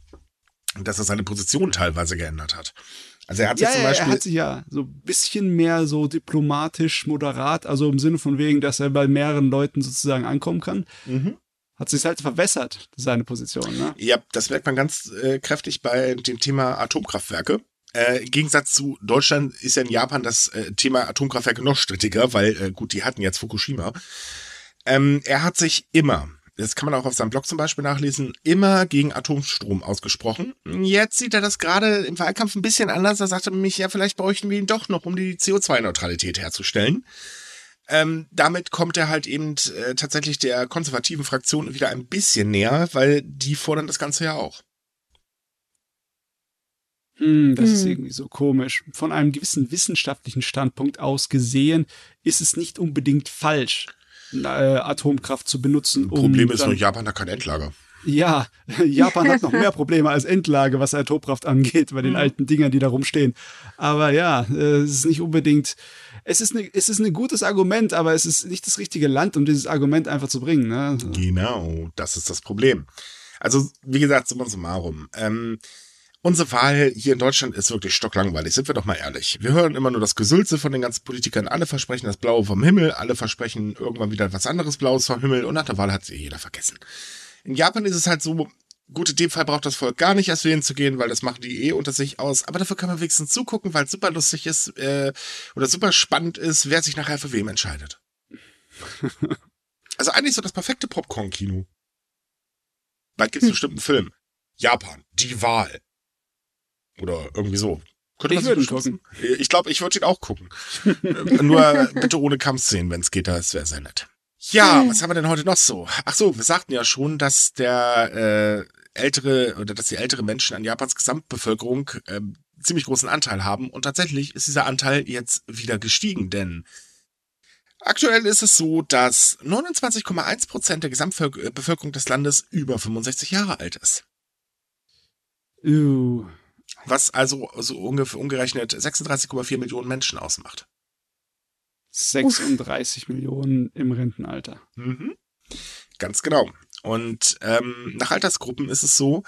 dass er seine Position teilweise geändert hat. Also er hat sich ja, zum Beispiel. Er hat sich ja so ein bisschen mehr so diplomatisch, moderat, also im Sinne von wegen, dass er bei mehreren Leuten sozusagen ankommen kann. Mhm. Hat sich halt verwässert, seine Position. Ne? Ja, das merkt man ganz äh, kräftig bei dem Thema Atomkraftwerke. Äh, Im Gegensatz zu Deutschland ist ja in Japan das äh, Thema Atomkraftwerke noch strittiger, weil, äh, gut, die hatten jetzt Fukushima. Ähm, er hat sich immer das kann man auch auf seinem Blog zum Beispiel nachlesen, immer gegen Atomstrom ausgesprochen. Jetzt sieht er das gerade im Wahlkampf ein bisschen anders. Da sagte mich, ja, vielleicht bräuchten wir ihn doch noch, um die CO2-Neutralität herzustellen. Ähm, damit kommt er halt eben äh, tatsächlich der konservativen Fraktion wieder ein bisschen näher, weil die fordern das Ganze ja auch. Hm, das hm. ist irgendwie so komisch. Von einem gewissen wissenschaftlichen Standpunkt aus gesehen ist es nicht unbedingt falsch, äh, Atomkraft zu benutzen. Um Problem ist nur, Japan hat kein Endlager. Ja, Japan hat noch mehr Probleme als Endlage, was Atomkraft angeht, bei den mhm. alten Dingern, die da rumstehen. Aber ja, äh, es ist nicht unbedingt, es ist, ne, es ist ein gutes Argument, aber es ist nicht das richtige Land, um dieses Argument einfach zu bringen. Ne? Genau, das ist das Problem. Also, wie gesagt, summa summarum. Ähm, Unsere Wahl hier in Deutschland ist wirklich stocklangweilig, sind wir doch mal ehrlich. Wir hören immer nur das Gesülze von den ganzen Politikern. Alle versprechen das Blaue vom Himmel, alle versprechen irgendwann wieder was anderes Blaues vom Himmel und nach der Wahl hat sie jeder vergessen. In Japan ist es halt so, gut, in dem Fall braucht das Volk gar nicht erst wählen zu gehen, weil das machen die eh unter sich aus. Aber dafür kann man wenigstens zugucken, weil es super lustig ist äh, oder super spannend ist, wer sich nachher für wem entscheidet. also eigentlich so das perfekte Popcorn-Kino. Bald gibt's hm. bestimmt einen Film. Japan, die Wahl. Oder irgendwie so. Könnte man ich gucken. Ich glaube, ich würde ihn auch gucken. Nur bitte ohne Kampfszenen, wenn es geht, das wäre sehr nett. Ja, was haben wir denn heute noch so? Ach so, wir sagten ja schon, dass der äh, ältere oder dass die ältere Menschen an Japans Gesamtbevölkerung äh, ziemlich großen Anteil haben und tatsächlich ist dieser Anteil jetzt wieder gestiegen, denn aktuell ist es so, dass 29,1 Prozent der Gesamtbevölkerung des Landes über 65 Jahre alt ist. Uh. Was also so ungefähr umgerechnet 36,4 Millionen Menschen ausmacht. 36 Uff. Millionen im Rentenalter. Mhm. Ganz genau. Und ähm, nach Altersgruppen ist es so,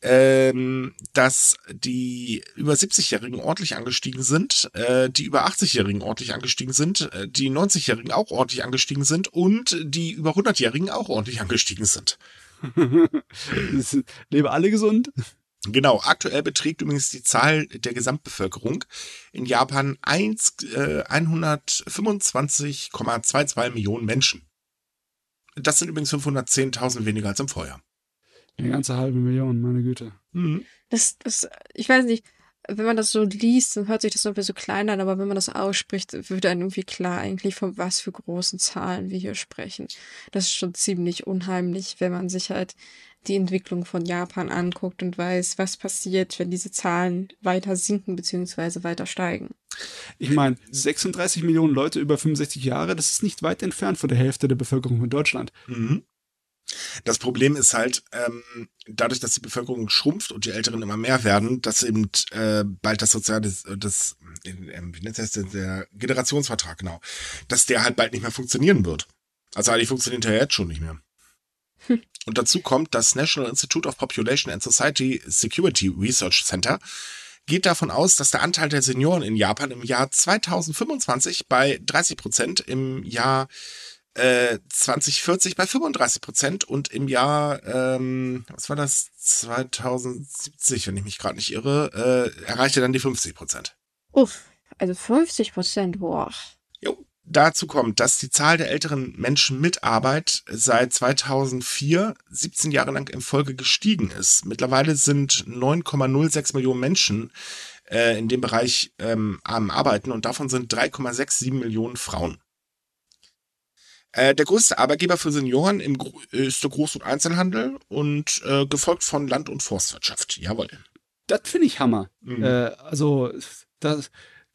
ähm, dass die über 70-Jährigen ordentlich angestiegen sind, äh, die über 80-Jährigen ordentlich angestiegen sind, äh, die 90-Jährigen auch ordentlich angestiegen sind und die über 100-Jährigen auch ordentlich angestiegen sind. Lebe alle gesund. Genau, aktuell beträgt übrigens die Zahl der Gesamtbevölkerung in Japan 1, äh, 125,22 Millionen Menschen. Das sind übrigens 510.000 weniger als im Vorjahr. Eine ganze halbe Million, meine Güte. Mhm. Das, das, ich weiß nicht, wenn man das so liest, dann hört sich das so ein bisschen klein an, aber wenn man das ausspricht, wird einem irgendwie klar eigentlich, von was für großen Zahlen wir hier sprechen. Das ist schon ziemlich unheimlich, wenn man sich halt die Entwicklung von Japan anguckt und weiß, was passiert, wenn diese Zahlen weiter sinken bzw. weiter steigen. Ich meine, 36 Millionen Leute über 65 Jahre, das ist nicht weit entfernt von der Hälfte der Bevölkerung von Deutschland. Mhm. Das Problem ist halt, ähm, dadurch, dass die Bevölkerung schrumpft und die Älteren immer mehr werden, dass eben äh, bald das soziale, das, äh, wie nennt das denn, der Generationsvertrag, genau, dass der halt bald nicht mehr funktionieren wird. Also eigentlich funktioniert er jetzt schon nicht mehr. Und dazu kommt, das National Institute of Population and Society Security Research Center geht davon aus, dass der Anteil der Senioren in Japan im Jahr 2025 bei 30 Prozent, im Jahr äh, 2040 bei 35 Prozent und im Jahr, ähm, was war das, 2070, wenn ich mich gerade nicht irre, äh, erreichte dann die 50 Prozent. Uff, also 50 Prozent, boah. Jo. Dazu kommt, dass die Zahl der älteren Menschen mit Arbeit seit 2004 17 Jahre lang in Folge gestiegen ist. Mittlerweile sind 9,06 Millionen Menschen äh, in dem Bereich ähm, am Arbeiten und davon sind 3,67 Millionen Frauen. Äh, der größte Arbeitgeber für Senioren im, ist der Groß- und Einzelhandel und äh, gefolgt von Land- und Forstwirtschaft. Jawohl. Das finde ich Hammer. Mhm. Äh, also, das,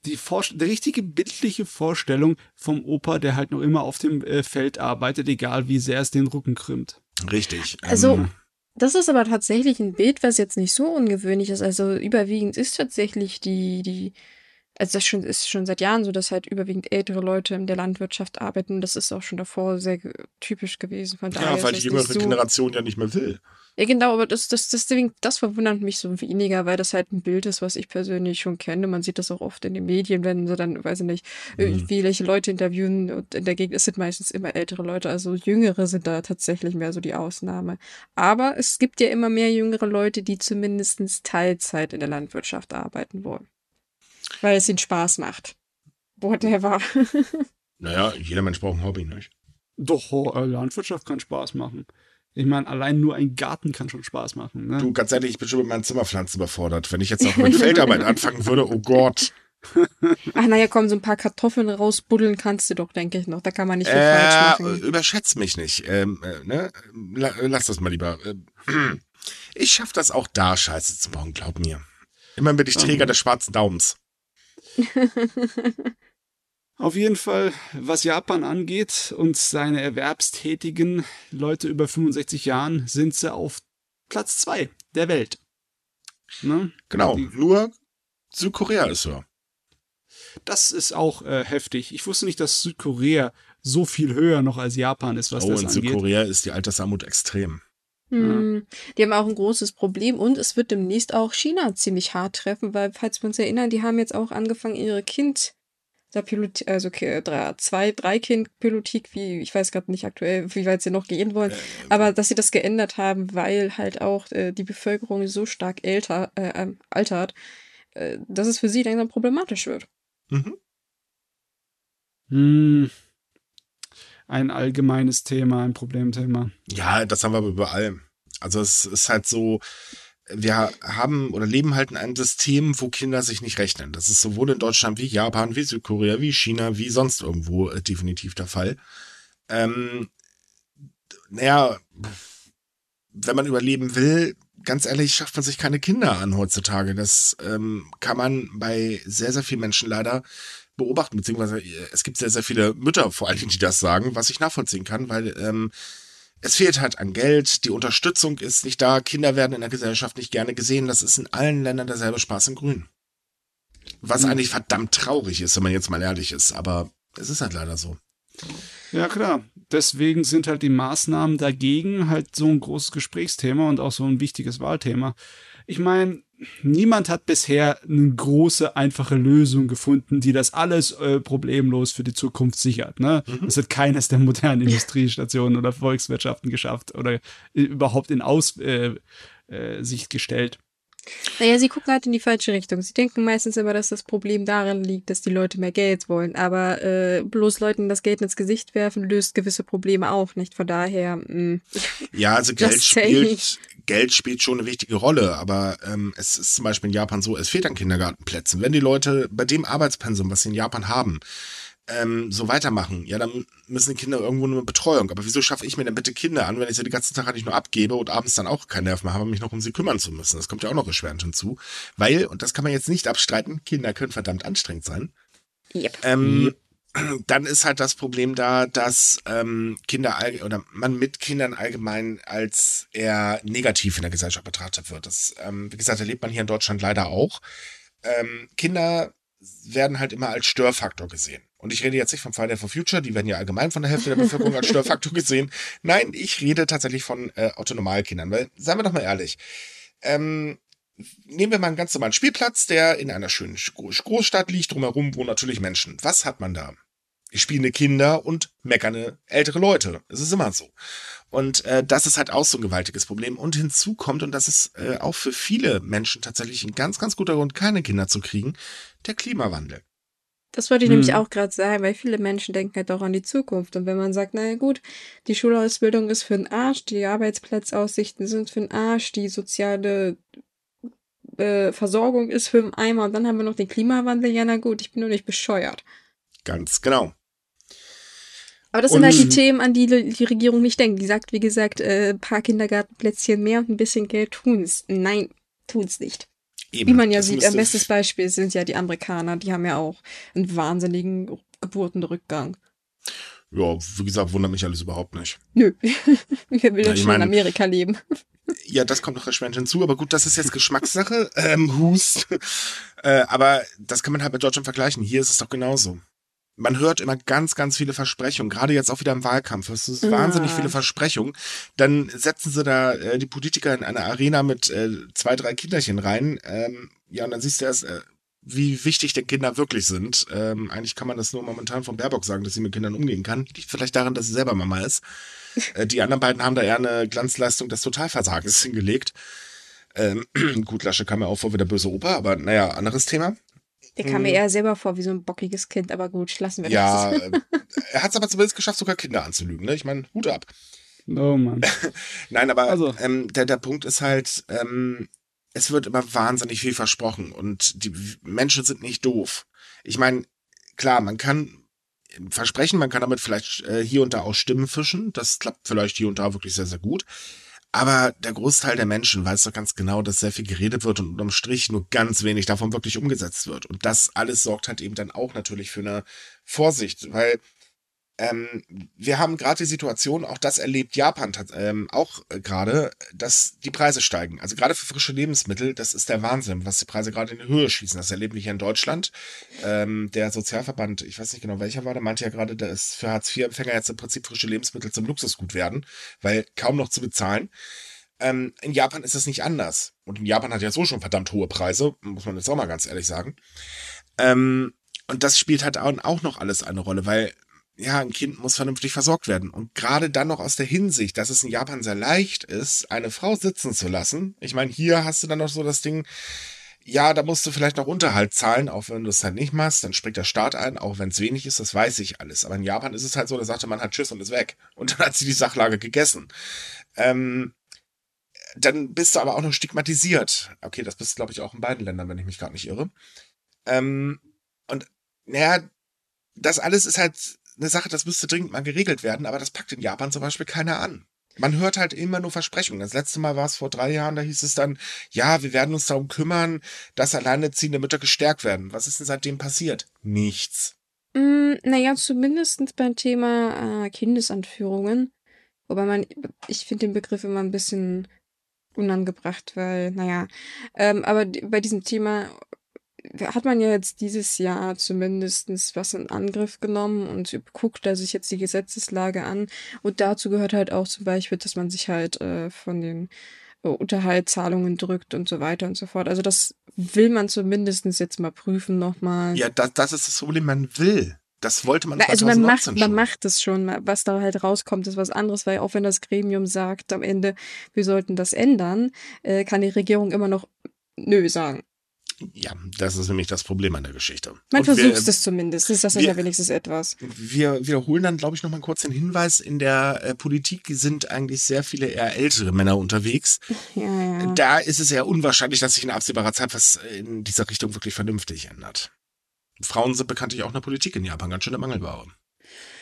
die, die richtige bildliche Vorstellung vom Opa, der halt noch immer auf dem äh, Feld arbeitet, egal wie sehr es den Rücken krümmt. Richtig. Also, ähm, das ist aber tatsächlich ein Bild, was jetzt nicht so ungewöhnlich ist. Also, überwiegend ist tatsächlich die, die also das schon, ist schon seit Jahren so, dass halt überwiegend ältere Leute in der Landwirtschaft arbeiten. Das ist auch schon davor sehr typisch gewesen. Von daher ja, weil die jüngere so Generation ja nicht mehr will. Ja, genau, aber das, das, deswegen, das verwundert mich so weniger, weil das halt ein Bild ist, was ich persönlich schon kenne. Man sieht das auch oft in den Medien, wenn sie dann, weiß ich nicht, mhm. welche Leute interviewen und in der Gegend, es sind meistens immer ältere Leute, also Jüngere sind da tatsächlich mehr so die Ausnahme. Aber es gibt ja immer mehr jüngere Leute, die zumindest Teilzeit in der Landwirtschaft arbeiten wollen. Weil es ihnen Spaß macht. Whatever. naja, jeder Mensch braucht ein Hobby, nicht? Doch, äh, Landwirtschaft kann Spaß machen. Ich meine, allein nur ein Garten kann schon Spaß machen. Ne? Du, ganz ehrlich, ich bin schon mit meinen Zimmerpflanzen überfordert. Wenn ich jetzt auch mit Feldarbeit anfangen würde, oh Gott. Ach naja, komm, so ein paar Kartoffeln rausbuddeln kannst du doch, denke ich noch. Da kann man nicht viel äh, falsch machen. Überschätz mich nicht. Ähm, äh, ne? Lass das mal lieber. Ähm, ich schaff das auch da, Scheiße zu bauen, glaub mir. Immer bin ich Träger des schwarzen Daumens. Auf jeden Fall, was Japan angeht und seine erwerbstätigen Leute über 65 Jahren, sind sie auf Platz 2 der Welt. Ne? Genau, Die, nur Südkorea ist so. Das ist auch äh, heftig. Ich wusste nicht, dass Südkorea so viel höher noch als Japan ist, was oh, das angeht. Oh, in Südkorea ist die Altersarmut extrem. Hm. Die haben auch ein großes Problem und es wird demnächst auch China ziemlich hart treffen, weil, falls wir uns erinnern, die haben jetzt auch angefangen, ihre Kind, also okay, drei, zwei, drei Kind-Politik, wie, ich weiß gerade nicht aktuell, wie weit sie noch gehen wollen, äh, aber dass sie das geändert haben, weil halt auch äh, die Bevölkerung so stark älter, äh, ähm, altert, äh, dass es für sie langsam problematisch wird. Mhm. Hm ein allgemeines Thema, ein Problemthema. Ja, das haben wir aber überall. Also es ist halt so, wir haben oder leben halt in einem System, wo Kinder sich nicht rechnen. Das ist sowohl in Deutschland wie Japan, wie Südkorea, wie China, wie sonst irgendwo äh, definitiv der Fall. Ähm, naja, wenn man überleben will, ganz ehrlich, schafft man sich keine Kinder an heutzutage. Das ähm, kann man bei sehr, sehr vielen Menschen leider beobachten, beziehungsweise äh, es gibt sehr, sehr viele Mütter vor allen Dingen, die das sagen, was ich nachvollziehen kann, weil ähm, es fehlt halt an Geld, die Unterstützung ist nicht da, Kinder werden in der Gesellschaft nicht gerne gesehen. Das ist in allen Ländern derselbe Spaß in Grün. Was mhm. eigentlich verdammt traurig ist, wenn man jetzt mal ehrlich ist, aber es ist halt leider so. Ja, klar. Deswegen sind halt die Maßnahmen dagegen halt so ein großes Gesprächsthema und auch so ein wichtiges Wahlthema. Ich meine, niemand hat bisher eine große, einfache Lösung gefunden, die das alles äh, problemlos für die Zukunft sichert. Ne? Mhm. Das hat keines der modernen Industriestationen oder Volkswirtschaften geschafft oder äh, überhaupt in Aussicht äh, äh, gestellt. Naja, sie gucken halt in die falsche Richtung. Sie denken meistens immer, dass das Problem darin liegt, dass die Leute mehr Geld wollen. Aber äh, bloß Leuten das Geld ins Gesicht werfen, löst gewisse Probleme auch nicht. Von daher. Mh. Mm. Ja, also Geld spielt, Geld spielt schon eine wichtige Rolle. Aber ähm, es ist zum Beispiel in Japan so, es fehlt an Kindergartenplätzen. Wenn die Leute bei dem Arbeitspensum, was sie in Japan haben, ähm, so weitermachen, ja, dann müssen die Kinder irgendwo eine Betreuung. Aber wieso schaffe ich mir denn bitte Kinder an, wenn ich sie den ganzen Tag eigentlich nur abgebe und abends dann auch keinen Nerv mehr habe, mich noch um sie kümmern zu müssen? Das kommt ja auch noch erschwerend hinzu. Weil, und das kann man jetzt nicht abstreiten, Kinder können verdammt anstrengend sein. Yep. Ähm, dann ist halt das Problem da, dass ähm, Kinder oder man mit Kindern allgemein als eher negativ in der Gesellschaft betrachtet wird. Das, ähm, wie gesagt, erlebt man hier in Deutschland leider auch. Ähm, Kinder werden halt immer als Störfaktor gesehen. Und ich rede jetzt nicht vom Friday for Future, die werden ja allgemein von der Hälfte der Bevölkerung als Störfaktor gesehen. Nein, ich rede tatsächlich von äh, Autonomalkindern, weil, seien wir doch mal ehrlich, ähm, nehmen wir mal einen ganz normalen Spielplatz, der in einer schönen Großstadt liegt, drumherum wohnen natürlich Menschen. Was hat man da? Spielende Kinder und meckernde ältere Leute. Es ist immer so. Und äh, das ist halt auch so ein gewaltiges Problem. Und hinzu kommt, und das ist äh, auch für viele Menschen tatsächlich ein ganz, ganz guter Grund, keine Kinder zu kriegen, der Klimawandel. Das wollte ich hm. nämlich auch gerade sagen, weil viele Menschen denken halt auch an die Zukunft. Und wenn man sagt, naja gut, die Schulausbildung ist für den Arsch, die Arbeitsplatzaussichten sind für den Arsch, die soziale äh, Versorgung ist für den Eimer und dann haben wir noch den Klimawandel, ja na gut, ich bin nur nicht bescheuert. Ganz genau. Aber das und sind halt die Themen, an die die Regierung nicht denkt. Die sagt, wie gesagt, äh, ein paar Kindergartenplätzchen mehr und ein bisschen Geld tun's. Nein, tun's nicht. Eben, Wie man ja sieht, ein bestes Beispiel sind ja die Amerikaner, die haben ja auch einen wahnsinnigen Geburtenrückgang. Ja, wie gesagt, wundert mich alles überhaupt nicht. Nö, wer will denn schon in Amerika leben? Ja, das kommt noch erschwerend hinzu, aber gut, das ist jetzt Geschmackssache. Ähm, Hust. Äh, aber das kann man halt mit Deutschland vergleichen. Hier ist es doch genauso man hört immer ganz, ganz viele Versprechungen, gerade jetzt auch wieder im Wahlkampf. Es ist ja. wahnsinnig viele Versprechungen. Dann setzen sie da äh, die Politiker in eine Arena mit äh, zwei, drei Kinderchen rein. Ähm, ja, und dann siehst du erst, äh, wie wichtig die Kinder wirklich sind. Ähm, eigentlich kann man das nur momentan von Baerbock sagen, dass sie mit Kindern umgehen kann. Liegt vielleicht daran, dass sie selber Mama ist. Äh, die anderen beiden haben da eher eine Glanzleistung des Totalversagens hingelegt. Ähm, gut, Lasche kam mir auch vor wie der böse Opa, aber naja, anderes Thema. Der kam mir mhm. eher selber vor wie so ein bockiges Kind, aber gut, lassen wir ja, das. Ja, äh, er hat es aber zumindest geschafft, sogar Kinder anzulügen. Ne? Ich meine, Hut ab. Oh Mann. Nein, aber also. ähm, der, der Punkt ist halt, ähm, es wird immer wahnsinnig viel versprochen und die Menschen sind nicht doof. Ich meine, klar, man kann versprechen, man kann damit vielleicht äh, hier und da auch Stimmen fischen. Das klappt vielleicht hier und da wirklich sehr, sehr gut. Aber der Großteil der Menschen weiß doch ganz genau, dass sehr viel geredet wird und unterm Strich nur ganz wenig davon wirklich umgesetzt wird. Und das alles sorgt halt eben dann auch natürlich für eine Vorsicht, weil ähm, wir haben gerade die Situation, auch das erlebt Japan ähm, auch äh, gerade, dass die Preise steigen. Also gerade für frische Lebensmittel, das ist der Wahnsinn, was die Preise gerade in die Höhe schießen. Das erleben wir hier in Deutschland. Ähm, der Sozialverband, ich weiß nicht genau welcher war, der meinte ja gerade, dass für Hartz-IV-Empfänger jetzt im Prinzip frische Lebensmittel zum Luxusgut werden, weil kaum noch zu bezahlen. Ähm, in Japan ist es nicht anders. Und in Japan hat ja so schon verdammt hohe Preise, muss man jetzt auch mal ganz ehrlich sagen. Ähm, und das spielt halt auch noch alles eine Rolle, weil ja, ein Kind muss vernünftig versorgt werden. Und gerade dann noch aus der Hinsicht, dass es in Japan sehr leicht ist, eine Frau sitzen zu lassen. Ich meine, hier hast du dann noch so das Ding, ja, da musst du vielleicht noch Unterhalt zahlen, auch wenn du es halt nicht machst, dann springt der Staat ein, auch wenn es wenig ist, das weiß ich alles. Aber in Japan ist es halt so, da sagte man halt Tschüss und ist weg. Und dann hat sie die Sachlage gegessen. Ähm, dann bist du aber auch noch stigmatisiert. Okay, das bist, glaube ich, auch in beiden Ländern, wenn ich mich gerade nicht irre. Ähm, und naja, das alles ist halt eine Sache, das müsste dringend mal geregelt werden, aber das packt in Japan zum Beispiel keiner an. Man hört halt immer nur Versprechungen. Das letzte Mal war es vor drei Jahren, da hieß es dann, ja, wir werden uns darum kümmern, dass alleinerziehende Mütter gestärkt werden. Was ist denn seitdem passiert? Nichts. Mm, naja, zumindest beim Thema äh, Kindesanführungen Wobei man, ich finde den Begriff immer ein bisschen unangebracht, weil, naja, ähm, aber bei diesem Thema hat man ja jetzt dieses Jahr zumindestens was in Angriff genommen und guckt da sich jetzt die Gesetzeslage an. Und dazu gehört halt auch zum Beispiel, dass man sich halt äh, von den äh, Unterhaltszahlungen drückt und so weiter und so fort. Also das will man zumindest jetzt mal prüfen nochmal. Ja, das, das ist das Problem, man will. Das wollte man Also man macht, schon. man macht es schon. Was da halt rauskommt, ist was anderes, weil auch wenn das Gremium sagt am Ende, wir sollten das ändern, äh, kann die Regierung immer noch nö sagen. Ja, das ist nämlich das Problem an der Geschichte. Man versucht es zumindest. Ist das wir, ja wenigstens etwas. Wir wiederholen dann, glaube ich, nochmal kurz den Hinweis. In der äh, Politik sind eigentlich sehr viele eher ältere Männer unterwegs. Ja, ja. Da ist es eher unwahrscheinlich, dass sich in absehbarer Zeit was in dieser Richtung wirklich vernünftig ändert. Frauen sind bekanntlich auch in der Politik in Japan ganz schön der Mangelware.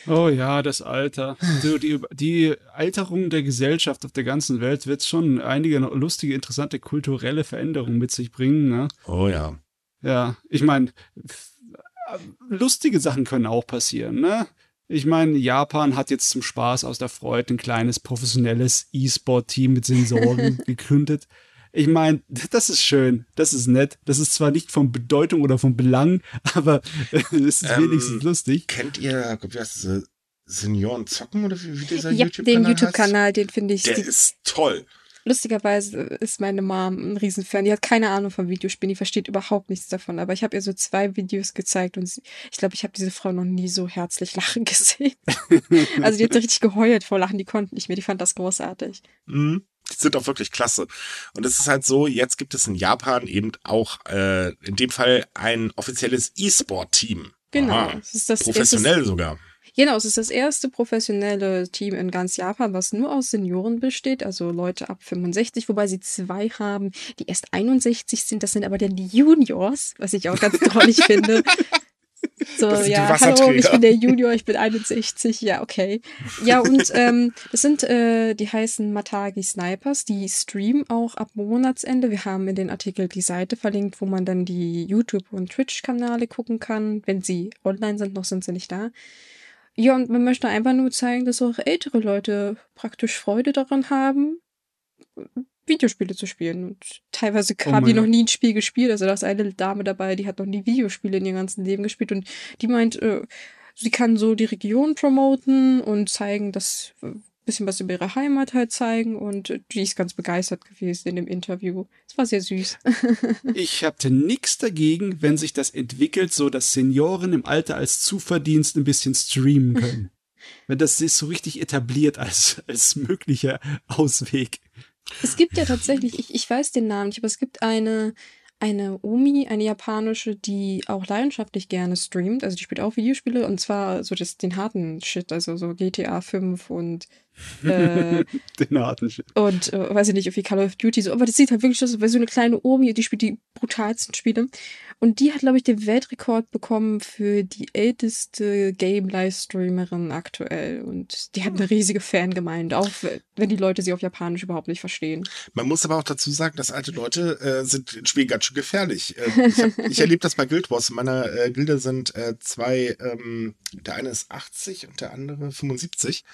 Oh ja, das Alter. So, die, die Alterung der Gesellschaft auf der ganzen Welt wird schon einige lustige, interessante kulturelle Veränderungen mit sich bringen. Ne? Oh ja. Ja, ich meine, lustige Sachen können auch passieren. Ne? Ich meine, Japan hat jetzt zum Spaß aus der Freude ein kleines professionelles E-Sport-Team mit Sensoren gegründet. Ich meine, das ist schön, das ist nett. Das ist zwar nicht von Bedeutung oder von Belang, aber es ist ähm, wenigstens lustig. Kennt ihr, wie heißt das, Senioren zocken oder wie, wie dieser ja, YouTube-Kanal? Den YouTube-Kanal, den finde ich. Der ist toll. Lustigerweise ist meine Mom ein Riesenfan. Die hat keine Ahnung von Videospielen, die versteht überhaupt nichts davon. Aber ich habe ihr so zwei Videos gezeigt und sie, ich glaube, ich habe diese Frau noch nie so herzlich lachen gesehen. also die hat richtig geheult vor Lachen, die konnten nicht mehr, die fand das großartig. Mhm. Die sind auch wirklich klasse. Und es ist halt so, jetzt gibt es in Japan eben auch äh, in dem Fall ein offizielles E-Sport-Team. Genau. Aha, das ist das, professionell ist sogar. Genau, es ist das erste professionelle Team in ganz Japan, was nur aus Senioren besteht, also Leute ab 65, wobei sie zwei haben, die erst 61 sind. Das sind aber dann die Juniors, was ich auch ganz drollig finde. So, ja, hallo, ich bin der Junior, ich bin 61, ja, okay. Ja, und ähm, das sind, äh, die heißen Matagi Snipers, die streamen auch ab Monatsende. Wir haben in den Artikel die Seite verlinkt, wo man dann die YouTube- und Twitch-Kanäle gucken kann. Wenn sie online sind, noch sind sie nicht da. Ja, und man möchte einfach nur zeigen, dass auch ältere Leute praktisch Freude daran haben, Videospiele zu spielen. Und teilweise oh haben die noch nie ein Spiel gespielt. Also da ist eine Dame dabei, die hat noch nie Videospiele in ihrem ganzen Leben gespielt und die meint, äh, sie kann so die Region promoten und zeigen, dass äh, bisschen was über ihre Heimat halt zeigen und die ist ganz begeistert gewesen in dem Interview. Es war sehr süß. ich hatte nichts dagegen, wenn sich das entwickelt, so dass Senioren im Alter als Zuverdienst ein bisschen streamen können. wenn das ist so richtig etabliert als, als möglicher Ausweg. Es gibt ja tatsächlich, ich, ich weiß den Namen nicht, aber es gibt eine, eine Omi, eine japanische, die auch leidenschaftlich gerne streamt. Also die spielt auch Videospiele und zwar so das, den harten Shit, also so GTA 5 und äh, den harten Shit. Und äh, weiß ich nicht, irgendwie Call of Duty so, aber das sieht halt wirklich aus, wie so eine kleine Omi, die spielt die brutalsten Spiele. Und die hat, glaube ich, den Weltrekord bekommen für die älteste Game-Livestreamerin aktuell. Und die hat eine riesige Fangemeinde, auch wenn die Leute sie auf Japanisch überhaupt nicht verstehen. Man muss aber auch dazu sagen, dass alte Leute äh, sind in Spielen ganz schön gefährlich. Äh, ich, ich erlebe das bei Guild Wars. In meiner äh, Gilde sind äh, zwei, ähm, der eine ist 80 und der andere 75.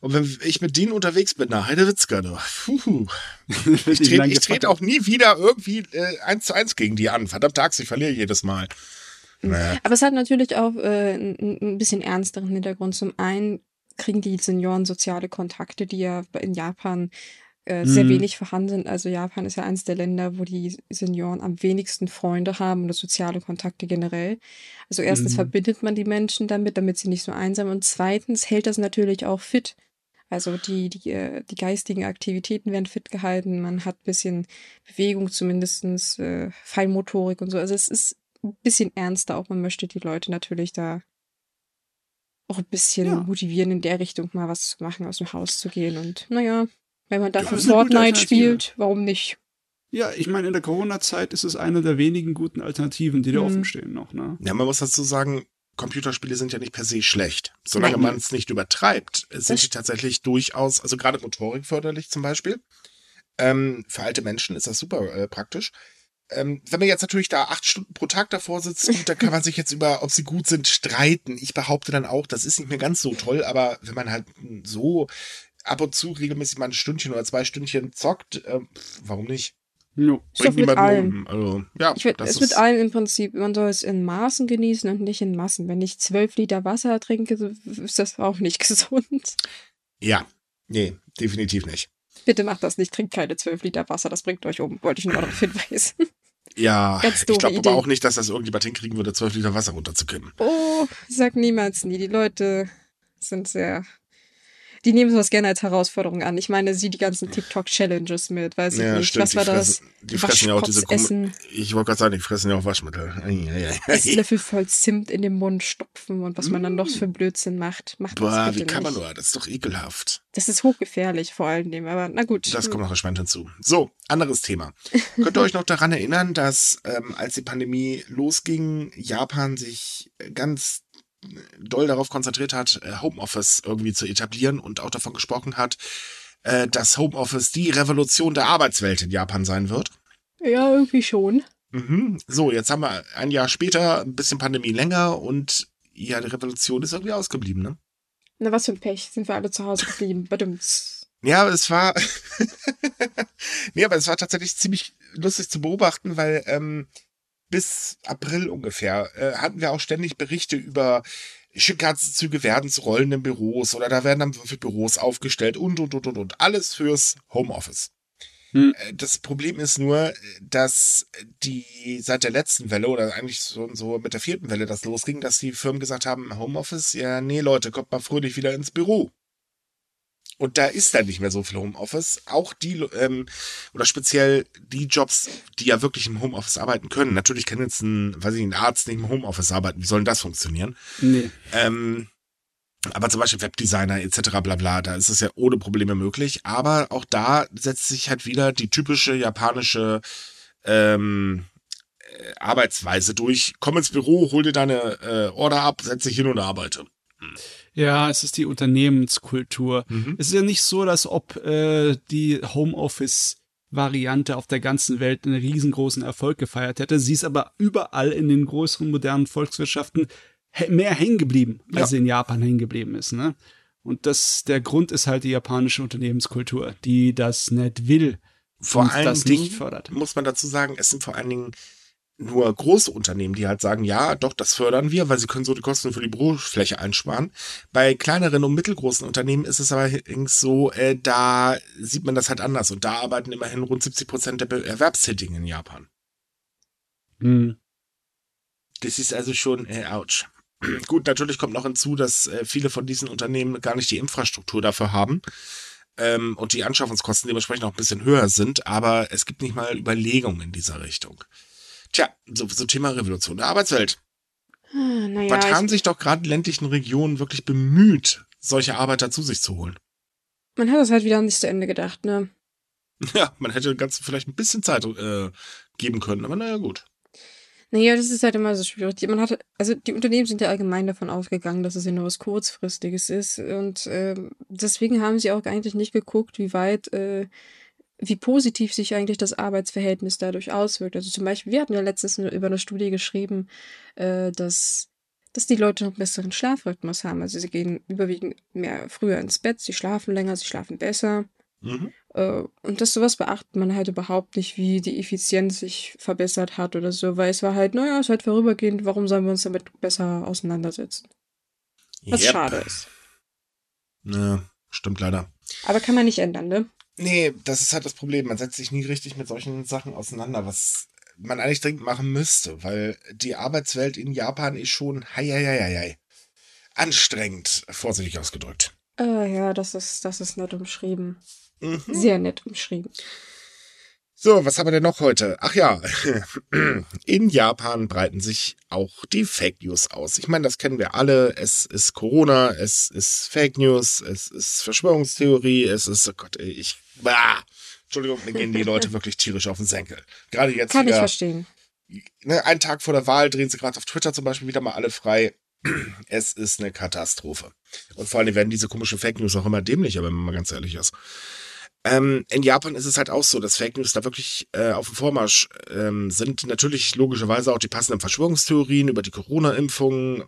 Und wenn ich mit denen unterwegs bin, na, Heidewitzka, du. Puh. Ich trete tret auch nie wieder irgendwie äh, eins zu eins gegen die an. Verdammt Axt, ich verliere jedes Mal. Naja. Aber es hat natürlich auch äh, ein bisschen ernsteren Hintergrund. Zum einen kriegen die Senioren soziale Kontakte, die ja in Japan äh, sehr mhm. wenig vorhanden sind. Also Japan ist ja eines der Länder, wo die Senioren am wenigsten Freunde haben oder soziale Kontakte generell. Also erstens mhm. verbindet man die Menschen damit, damit sie nicht so einsam und zweitens hält das natürlich auch fit. Also die, die, äh, die geistigen Aktivitäten werden fit gehalten, man hat ein bisschen Bewegung zumindestens äh, Feinmotorik und so. Also es ist ein bisschen ernster auch. Man möchte die Leute natürlich da auch ein bisschen ja. motivieren, in der Richtung mal was zu machen, aus dem Haus zu gehen. Und naja, wenn man dafür ja, Fortnite spielt, warum nicht? Ja, ich meine, in der Corona-Zeit ist es eine der wenigen guten Alternativen, die da mhm. offen stehen noch. Ne? Ja, man muss dazu sagen, Computerspiele sind ja nicht per se schlecht. Solange man es nicht übertreibt, sind sie tatsächlich durchaus, also gerade Motorik förderlich zum Beispiel. Ähm, für alte Menschen ist das super äh, praktisch. Ähm, wenn man jetzt natürlich da acht Stunden pro Tag davor sitzt, gut, da kann man sich jetzt über, ob sie gut sind, streiten. Ich behaupte dann auch, das ist nicht mehr ganz so toll, aber wenn man halt so ab und zu regelmäßig mal ein Stündchen oder zwei Stündchen zockt, äh, warum nicht? Jo. Ist doch mit allem. um. Also, ja, Ich würde das es ist, mit allem im Prinzip, man soll es in Maßen genießen und nicht in Massen. Wenn ich zwölf Liter Wasser trinke, ist das auch nicht gesund. Ja, nee, definitiv nicht. Bitte macht das nicht, trinkt keine zwölf Liter Wasser, das bringt euch um, wollte ich nur darauf hinweisen. Ja, ich glaube aber auch nicht, dass das irgendjemand hinkriegen würde, zwölf Liter Wasser runterzukippen. Oh, sag niemals nie. Die Leute sind sehr. Die nehmen sowas gerne als Herausforderung an. Ich meine, sie die ganzen TikTok-Challenges mit, weiß ich Ja, nicht. stimmt, Was war die das? fressen, die fressen ja auch diese essen, Ich wollte gerade sagen, die fressen ja auch Waschmittel. Ei, ei, ei. das Löffel voll Zimt in den Mund stopfen und was man dann noch für Blödsinn macht. Macht Mm. Boah, wie kann man nur? Das ist doch ekelhaft. Das ist hochgefährlich vor allen Dingen, aber na gut. Das kommt noch erschwerend hinzu. So, anderes Thema. Könnt ihr euch noch daran erinnern, dass ähm, als die Pandemie losging, Japan sich ganz doll darauf konzentriert hat, äh, Homeoffice irgendwie zu etablieren und auch davon gesprochen hat, äh, dass Homeoffice die Revolution der Arbeitswelt in Japan sein wird? Ja, irgendwie schon. Mhm. So, jetzt haben wir ein Jahr später, ein bisschen Pandemie länger und ja, die Revolution ist irgendwie ausgeblieben, ne? Na, was für ein Pech. Sind wir alle zu Hause geblieben. Badums. Ja, aber es war. nee, aber es war tatsächlich ziemlich lustig zu beobachten, weil ähm, bis April ungefähr äh, hatten wir auch ständig Berichte über Shinkansen-Züge werden zu rollenden Büros oder da werden dann für Büros aufgestellt und und und und und. Alles fürs Homeoffice. Hm. Äh, Das Problem ist nur, dass die seit der letzten Welle oder eigentlich so, so mit der vierten Welle das losging, dass die Firmen gesagt haben, Homeoffice, ja, nee, Leute, kommt mal fröhlich wieder ins Büro. Und da ist dann nicht mehr so viel Homeoffice. Auch die, ähm, oder speziell die Jobs, die ja wirklich im Homeoffice arbeiten können. Natürlich kann jetzt ein, weiß ich, ein Arzt nicht im Homeoffice arbeiten. Wie soll denn das funktionieren? Nee. Ähm, aber zum Beispiel Webdesigner etc. bla bla, da ist es ja ohne Probleme möglich. Aber auch da setzt sich halt wieder die typische japanische ähm, äh, Arbeitsweise durch. Komm ins Büro, hol dir deine äh, Order ab, setz dich hin und arbeite. Ja, es ist die Unternehmenskultur. Mhm. Es ist ja nicht so, dass ob äh, die Homeoffice-Variante auf der ganzen Welt einen riesengroßen Erfolg gefeiert hätte. Sie ist aber überall in den größeren modernen Volkswirtschaften mehr hängen geblieben, als Ja. sie in Japan hängen geblieben ist. Ne? Und das, der Grund ist halt die japanische Unternehmenskultur, die das nicht will Vor und allen das Dingen nicht fördert. muss man dazu sagen, es sind vor allen Dingen nur große Unternehmen, die halt sagen, ja, doch, das fördern wir, weil sie können so die Kosten für die Bürofläche einsparen. Bei kleineren und mittelgroßen Unternehmen ist es aber allerdings so, äh, da sieht man das halt anders und da arbeiten immerhin rund 70 Prozent der Erwerbstätigen in Japan. Hm. Das ist also schon, äh, ouch. Gut, natürlich kommt noch hinzu, dass äh, viele von diesen Unternehmen gar nicht die Infrastruktur dafür haben ähm, und die Anschaffungskosten dementsprechend auch ein bisschen höher sind, aber es gibt nicht mal Überlegungen in dieser Richtung. Tja, so, so Thema Revolution der Arbeitswelt. Ah, Naja, Was haben ich, sich doch gerade ländlichen Regionen wirklich bemüht, solche Arbeiter zu sich zu holen? man hat das halt wieder nicht zu Ende gedacht, ne? Ja, man hätte ganz vielleicht ein bisschen Zeit äh, geben können, aber naja, gut. Naja, das ist halt immer so schwierig. Die- Man hat, also die Unternehmen sind ja allgemein davon ausgegangen, dass es ja nur was Kurzfristiges ist. Und ähm, deswegen haben sie auch eigentlich nicht geguckt, wie weit, äh, wie positiv sich eigentlich das Arbeitsverhältnis dadurch auswirkt. Also zum Beispiel, wir hatten ja letztens über eine Studie geschrieben, äh, dass, dass die Leute noch einen besseren Schlafrhythmus haben. Also sie gehen überwiegend mehr früher ins Bett, sie schlafen länger, sie schlafen besser. Mhm. Äh, Und das sowas beachtet man halt überhaupt nicht, wie die Effizienz sich verbessert hat oder so, weil es war halt, naja, es ist halt vorübergehend, warum sollen wir uns damit besser auseinandersetzen? Was Yep. schade ist. Ja, stimmt leider. Aber kann man nicht ändern, ne? Nee, das ist halt das Problem. Man setzt sich nie richtig mit solchen Sachen auseinander, was man eigentlich dringend machen müsste, weil die Arbeitswelt in Japan ist schon hei, hei, hei, hei, hei. anstrengend, vorsichtig ausgedrückt. Äh, ja, das ist, das ist nett umschrieben. Mhm. Sehr nett umschrieben. So, was haben wir denn noch heute? Ach ja, in Japan breiten sich auch die Fake News aus. Ich meine, das kennen wir alle. Es ist Corona, es ist Fake News, es ist Verschwörungstheorie, es ist, oh Gott, ey, ich, bah, Entschuldigung, mir gehen die Leute wirklich tierisch auf den Senkel. Gerade jetzt Kann ich wieder, verstehen. ne, einen Tag vor der Wahl drehen sie gerade auf Twitter zum Beispiel wieder mal alle frei. Es ist eine Katastrophe. Und vor allem werden diese komischen Fake News auch immer dämlicher, wenn man mal ganz ehrlich ist. Ähm, in Japan ist es halt auch so, dass Fake News da wirklich äh, auf dem Vormarsch ähm, sind. Natürlich logischerweise auch die passenden Verschwörungstheorien über die Corona-Impfung.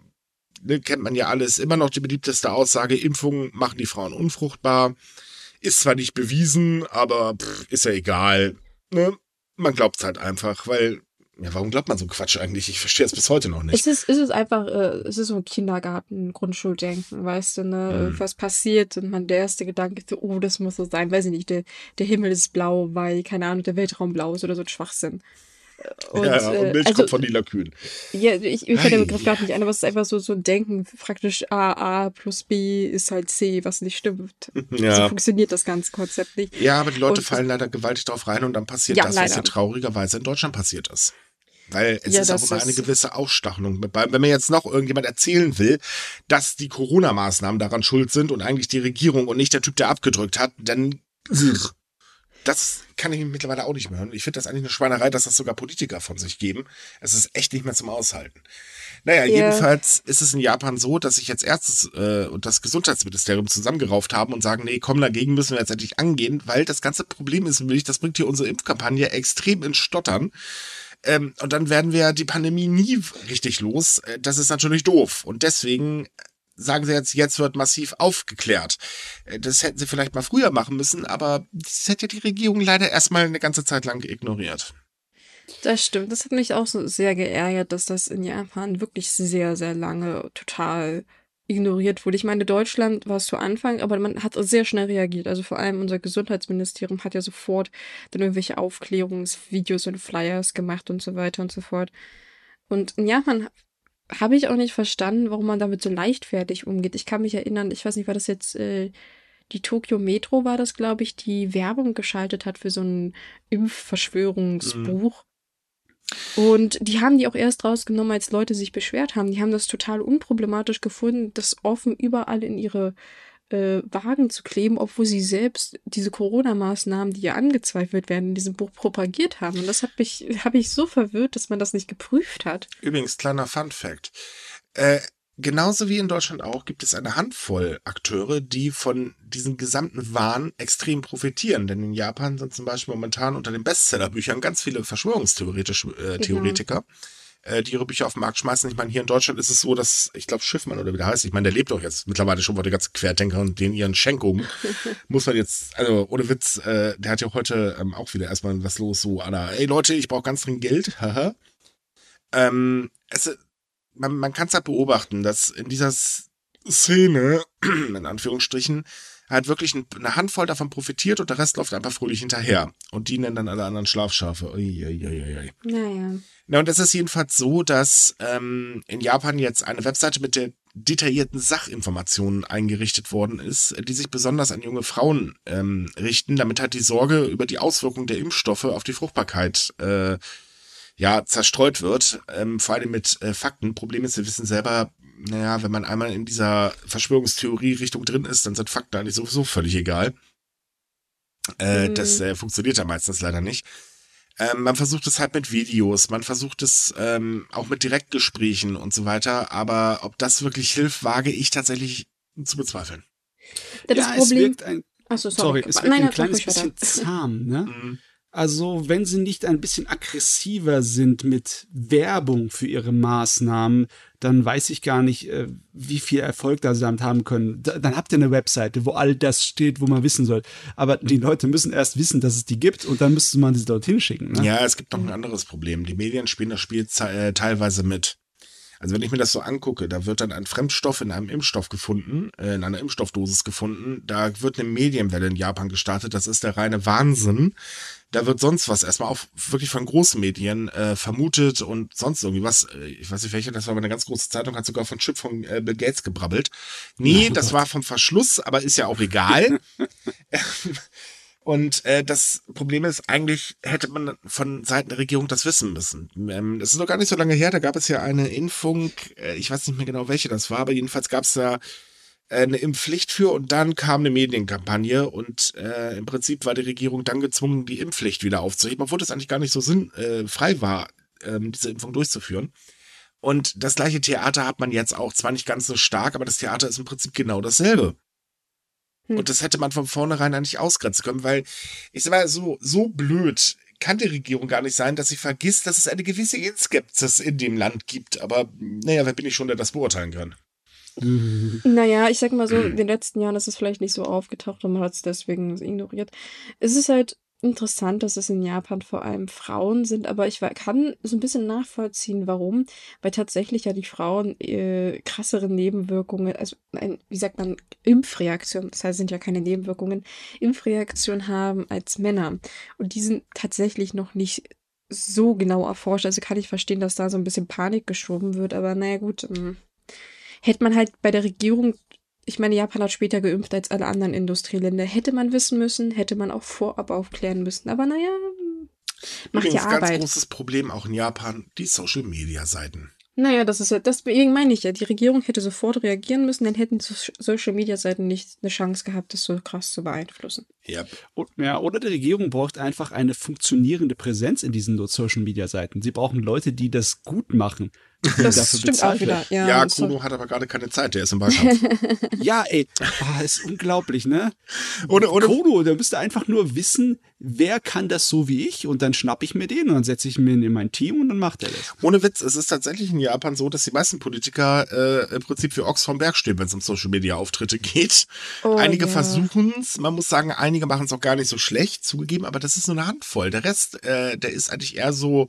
ne, kennt man ja alles, immer noch die beliebteste Aussage, Impfungen machen die Frauen unfruchtbar. Ist zwar nicht bewiesen, aber pff, ist ja egal. Ne? Man glaubt es halt einfach, weil ja, warum glaubt man so Quatsch eigentlich? Ich verstehe es bis heute noch nicht. Es ist, es ist einfach, äh, es ist so ein Kindergarten, Grundschuldenken, weißt du, ne? Mhm. Was passiert und man der erste Gedanke ist so, oh, das muss so sein, weiß ich nicht, der, der Himmel ist blau, weil, keine Ahnung, der Weltraum blau ist oder so ein Schwachsinn. Und, ja, ja, und äh, Milch also, kommt von Lila Kühn. ja, ich, mir fällt der Begriff gerade nicht ein, aber es ist einfach so, so ein Denken, praktisch A, A plus B ist halt C, was nicht stimmt. So Ja. funktioniert das ganze Konzept nicht. ja, aber die Leute Und- fallen leider gewaltig drauf rein und dann passiert Ja, das, was leider. hier traurigerweise in Deutschland passiert ist. Weil es Ja, ist auch immer eine gewisse bei. Wenn mir jetzt noch irgendjemand erzählen will, dass die Corona-Maßnahmen daran schuld sind und eigentlich die Regierung und nicht der Typ, der abgedrückt hat, dann das kann ich mittlerweile auch nicht mehr hören. Ich finde das eigentlich eine Schweinerei, dass das sogar Politiker von sich geben. Es ist echt nicht mehr zum Aushalten. Naja, Ja. jedenfalls ist es in Japan so, dass sich jetzt Ärztes äh, und das Gesundheitsministerium zusammengerauft haben und sagen, nee, komm, dagegen müssen wir jetzt endlich angehen, weil das ganze Problem ist nämlich, das bringt hier unsere Impfkampagne extrem ins Stottern. Ähm, und dann werden wir die Pandemie nie richtig los. Äh, Das ist natürlich doof. Und deswegen sagen sie jetzt, jetzt wird massiv aufgeklärt. Äh, Das hätten sie vielleicht mal früher machen müssen, aber das hätte die Regierung leider erstmal eine ganze Zeit lang ignoriert. Das stimmt. Das hat mich auch so sehr geärgert, dass das in Japan wirklich sehr, sehr lange total ignoriert wurde. Ich meine, Deutschland war es zu Anfang, aber man hat sehr schnell reagiert. Also vor allem unser Gesundheitsministerium hat ja sofort dann irgendwelche Aufklärungsvideos und Flyers gemacht und so weiter und so fort. Und in Japan habe ich auch nicht verstanden, warum man damit so leichtfertig umgeht. Ich kann mich erinnern, ich weiß nicht, war das jetzt äh, die Tokyo Metro war das, glaube ich, die Werbung geschaltet hat für so ein Impfverschwörungsbuch. Und die haben die auch erst rausgenommen, als Leute sich beschwert haben. Die haben das total unproblematisch gefunden, das offen überall in ihre äh, Wagen zu kleben, obwohl sie selbst diese Corona-Maßnahmen, die ja angezweifelt werden, in diesem Buch propagiert haben. Und das hat mich, habe ich so verwirrt, dass man das nicht geprüft hat. Übrigens, kleiner Fun Fact. Äh, genauso wie in Deutschland auch gibt es eine Handvoll Akteure, die von diesem gesamten Wahn extrem profitieren. Denn in Japan sind zum Beispiel momentan unter den Bestsellerbüchern ganz viele Verschwörungstheoretiker, äh, Theoretiker, äh, die ihre Bücher auf den Markt schmeißen. Ich meine, hier in Deutschland ist es so, dass, ich glaube, Schiffmann oder wie der heißt, ich meine, der lebt doch jetzt mittlerweile schon vor der ganzen Querdenker und den ihren Schenkungen. Muss man jetzt, also ohne Witz, äh, der hat ja heute ähm, auch wieder erstmal was los, so, Anna, ey Leute, ich brauche ganz dringend Geld, haha. ähm, es, man, man kann es halt beobachten, dass in dieser Szene, in Anführungsstrichen, halt wirklich ein- eine Handvoll davon profitiert und der Rest läuft einfach fröhlich hinterher. Und die nennen dann alle anderen Schlafschafe. Ui, ui, ui, ui. Naja. Na, und es ist jedenfalls so, dass ähm, in Japan jetzt eine Webseite mit der detaillierten Sachinformationen eingerichtet worden ist, die sich besonders an junge Frauen ähm, richten, damit halt die Sorge über die Auswirkungen der Impfstoffe auf die Fruchtbarkeit äh, ja zerstreut wird, ähm, vor allem mit äh, Fakten. Problem ist, wir wissen selber, naja, wenn man einmal in dieser Verschwörungstheorie-Richtung drin ist, dann sind Fakten eigentlich sowieso völlig egal. Äh, Mhm. Das äh, funktioniert ja meistens leider nicht. Ähm, man versucht es halt mit Videos, man versucht es ähm, auch mit Direktgesprächen und so weiter, aber ob das wirklich hilft, wage ich tatsächlich zu bezweifeln. Das ja, es Problem. wirkt ein, Achso, sorry, sorry. es wirkt Nein, ein kleines bisschen zahm, ne? Mhm. Also, wenn sie nicht ein bisschen aggressiver sind mit Werbung für ihre Maßnahmen, dann weiß ich gar nicht, äh, wie viel Erfolg da sie damit haben können. Da, dann habt ihr eine Webseite, wo all das steht, wo man wissen soll. Aber die Leute müssen erst wissen, dass es die gibt und dann müsste man sie dorthin schicken. Ne? Ja, es gibt noch ein anderes Problem. Die Medien spielen das Spiel äh, teilweise mit. Also wenn ich mir das so angucke, da wird dann ein Fremdstoff in einem Impfstoff gefunden, äh, in einer Impfstoffdosis gefunden. Da wird eine Medienwelle in Japan gestartet. Das ist der reine Wahnsinn. Da wird sonst was erstmal auch wirklich von großen Medien äh, vermutet und sonst irgendwie was. Äh, ich weiß nicht welche, das war aber eine ganz große Zeitung, hat sogar von Chip von äh, Bill Gates gebrabbelt. Nee, das war vom Verschluss, aber ist ja auch egal. Und äh, das Problem ist, eigentlich hätte man von Seiten der Regierung das wissen müssen. Ähm, das ist noch gar nicht so lange her, da gab es ja eine Impfung, äh, ich weiß nicht mehr genau, welche das war, aber jedenfalls gab es da äh, eine Impfpflicht für und dann kam eine Medienkampagne und äh, im Prinzip war die Regierung dann gezwungen, die Impfpflicht wieder aufzuheben, obwohl das eigentlich gar nicht so sinnfrei äh, war, ähm, diese Impfung durchzuführen. Und das gleiche Theater hat man jetzt auch, zwar nicht ganz so stark, aber das Theater ist im Prinzip genau dasselbe. Hm. Und das hätte man von vornherein eigentlich ausgrenzen können, weil ich sag mal, so, so blöd kann die Regierung gar nicht sein, dass sie vergisst, dass es eine gewisse Skepsis in dem Land gibt. Aber naja, wer bin ich schon, der das beurteilen kann? Naja, ich sag mal so, in den letzten Jahren ist es vielleicht nicht so aufgetaucht und man hat es deswegen ignoriert. Es ist halt interessant, dass es in Japan vor allem Frauen sind, aber ich kann so ein bisschen nachvollziehen, warum. Weil tatsächlich ja die Frauen äh, krassere Nebenwirkungen, also ein, wie sagt man, Impfreaktionen, das heißt, sind ja keine Nebenwirkungen, Impfreaktionen haben als Männer. Und die sind tatsächlich noch nicht so genau erforscht. Also kann ich verstehen, dass da so ein bisschen Panik geschoben wird, aber naja, gut. Ähm, hätte man halt bei der Regierung, ich meine, Japan hat später geimpft als alle anderen Industrieländer, hätte man wissen müssen, hätte man auch vorab aufklären müssen. Aber naja, macht Übrigens, ja Arbeit. ganz großes Problem auch in Japan, die Social-Media-Seiten. Naja, das ist ja, das meine ich ja. Die Regierung hätte sofort reagieren müssen, dann hätten so Social Media Seiten nicht eine Chance gehabt, das so krass zu beeinflussen. Ja. ja, oder die Regierung braucht einfach eine funktionierende Präsenz in diesen Social Media Seiten. Sie brauchen Leute, die das gut machen. Das stimmt auch wieder. Ja, ja Kuno hat aber gerade keine Zeit, der ist im Wahlkampf. ja, ey, oh, ist unglaublich, ne? Ohne, ohne Kono, der müsste einfach nur wissen, wer kann das so wie ich und dann schnapp ich mir den und dann setze ich mir in mein Team und dann macht er das. Ohne Witz, es ist tatsächlich in Japan so, dass die meisten Politiker äh, im Prinzip für Ochs vom Berg stehen, wenn es um Social Media Auftritte geht. Oh, einige ja. versuchen es, man muss sagen, einige machen es auch gar nicht so schlecht, zugegeben, aber das ist nur eine Handvoll. Der Rest, äh, der ist eigentlich eher so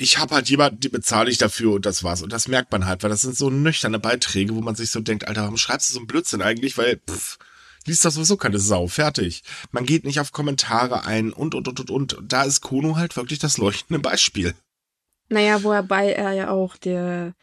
ich habe halt jemanden, die bezahle ich dafür und das war's. Und das merkt man halt, weil das sind so nüchterne Beiträge, wo man sich so denkt, Alter, warum schreibst du so einen Blödsinn eigentlich? Weil, pff, liest das sowieso keine Sau, fertig. Man geht nicht auf Kommentare ein und, und, und, und, und. Da ist Kono halt wirklich das leuchtende Beispiel. Naja, wobei er ja auch der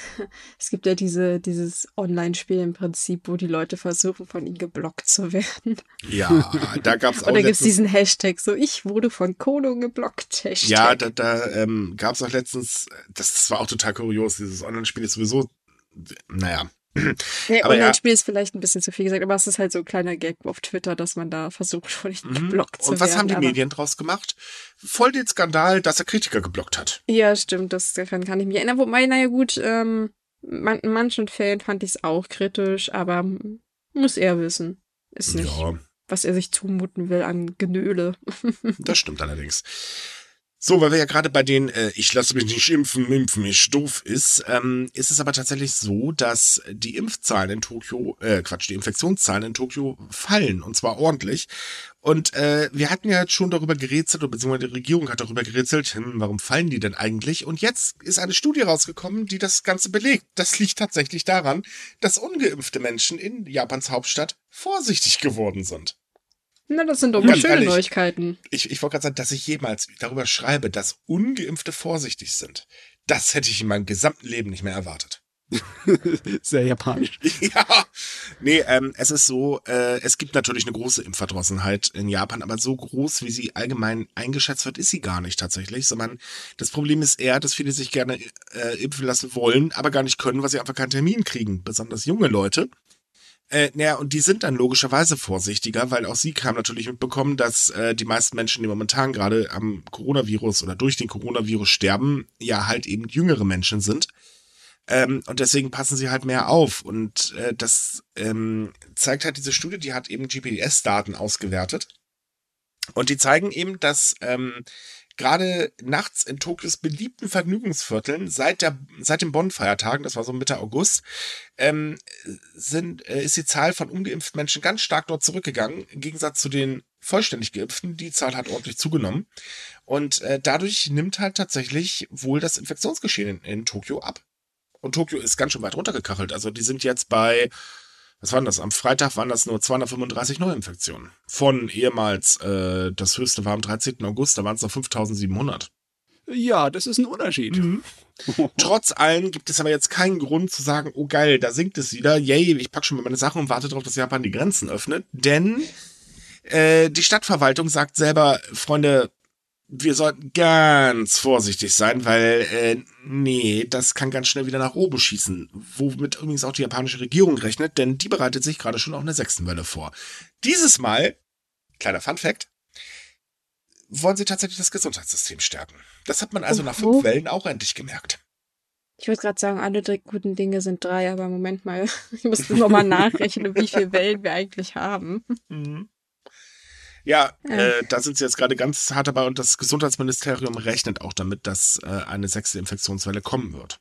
es gibt ja diese, dieses Online-Spiel im Prinzip, wo die Leute versuchen, von ihm geblockt zu werden. Ja, da gab es auch. Und da gibt es diesen Hashtag, so ich wurde von Kono geblockt. Hashtag. Ja, da, da ähm, gab es auch letztens, das, das war auch total kurios, dieses Online-Spiel ist sowieso, naja, Nee, Online-Spiel ja. ist vielleicht ein bisschen zu viel gesagt, aber es ist halt so ein kleiner Gag auf Twitter, dass man da versucht, von nicht mhm. geblockt zu werden. Und was haben die Medien draus gemacht? Voll den Skandal, dass er Kritiker geblockt hat. Ja, stimmt, das kann ich mich erinnern. Wobei, naja gut, ähm, man, in manchen Fällen fand ich es auch kritisch, aber muss er wissen. Ist nicht, ja. was er sich zumuten will an Genöle. das stimmt allerdings. So, weil wir ja gerade bei den äh, Ich lasse mich nicht impfen, impfen ist doof ist, ähm, ist es aber tatsächlich so, dass die Impfzahlen in Tokio, äh, Quatsch, die Infektionszahlen in Tokio fallen und zwar ordentlich. Und äh, wir hatten ja schon darüber gerätselt, oder beziehungsweise die Regierung hat darüber gerätselt, hm, warum fallen die denn eigentlich? Und jetzt ist eine Studie rausgekommen, die das Ganze belegt. Das liegt tatsächlich daran, dass ungeimpfte Menschen in Japans Hauptstadt vorsichtig geworden sind. Na, das sind doch mal schöne ehrlich, Neuigkeiten. Ich, ich wollte gerade sagen, dass ich jemals darüber schreibe, dass Ungeimpfte vorsichtig sind. Das hätte ich in meinem gesamten Leben nicht mehr erwartet. Sehr japanisch. Ja, nee, ähm, es ist so, äh, es gibt natürlich eine große Impfverdrossenheit in Japan, aber so groß, wie sie allgemein eingeschätzt wird, ist sie gar nicht tatsächlich, sondern das Problem ist eher, dass viele sich gerne äh, impfen lassen wollen, aber gar nicht können, weil sie einfach keinen Termin kriegen, besonders junge Leute. Äh, naja, und die sind dann logischerweise vorsichtiger, weil auch sie haben natürlich mitbekommen, dass äh, die meisten Menschen, die momentan gerade am Coronavirus oder durch den Coronavirus sterben, ja halt eben jüngere Menschen sind. Ähm, und deswegen passen sie halt mehr auf. Und äh, das ähm, zeigt halt diese Studie, die hat eben GPS-Daten ausgewertet. Und die zeigen eben, dass ähm, gerade nachts in Tokios beliebten Vergnügungsvierteln seit der seit den Bonn-Feiertagen, das war so Mitte August, ähm, sind äh, ist die Zahl von ungeimpften Menschen ganz stark dort zurückgegangen. Im Gegensatz zu den vollständig geimpften, die Zahl hat ordentlich zugenommen und äh, dadurch nimmt halt tatsächlich wohl das Infektionsgeschehen in, in Tokio ab. Und Tokio ist ganz schön weit runtergekachelt. Also die sind jetzt bei was waren das? Am Freitag waren das nur 235 Neuinfektionen. Von ehemals, äh, das höchste war am 13. August, da waren es noch 5700. Ja, das ist ein Unterschied. Mhm. Trotz allem gibt es aber jetzt keinen Grund zu sagen, oh geil, da sinkt es wieder. Yay, ich pack schon mal meine Sachen und warte darauf, dass Japan die Grenzen öffnet. Denn äh, die Stadtverwaltung sagt selber, Freunde, wir sollten ganz vorsichtig sein, weil, äh, nee, das kann ganz schnell wieder nach oben schießen. Womit übrigens auch die japanische Regierung rechnet, denn die bereitet sich gerade schon auf eine sechsten Welle vor. Dieses Mal, kleiner Fun Fact, wollen sie tatsächlich das Gesundheitssystem stärken. Das hat man also nach fünf Wellen auch endlich gemerkt. Ich würde gerade sagen, alle guten Dinge sind drei, aber Moment mal, ich muss nur mal nachrechnen, wie viele Wellen wir eigentlich haben. Mhm. Ja, ja. Äh, da sind sie jetzt gerade ganz hart dabei und das Gesundheitsministerium rechnet auch damit, dass äh, eine sechste Infektionswelle kommen wird.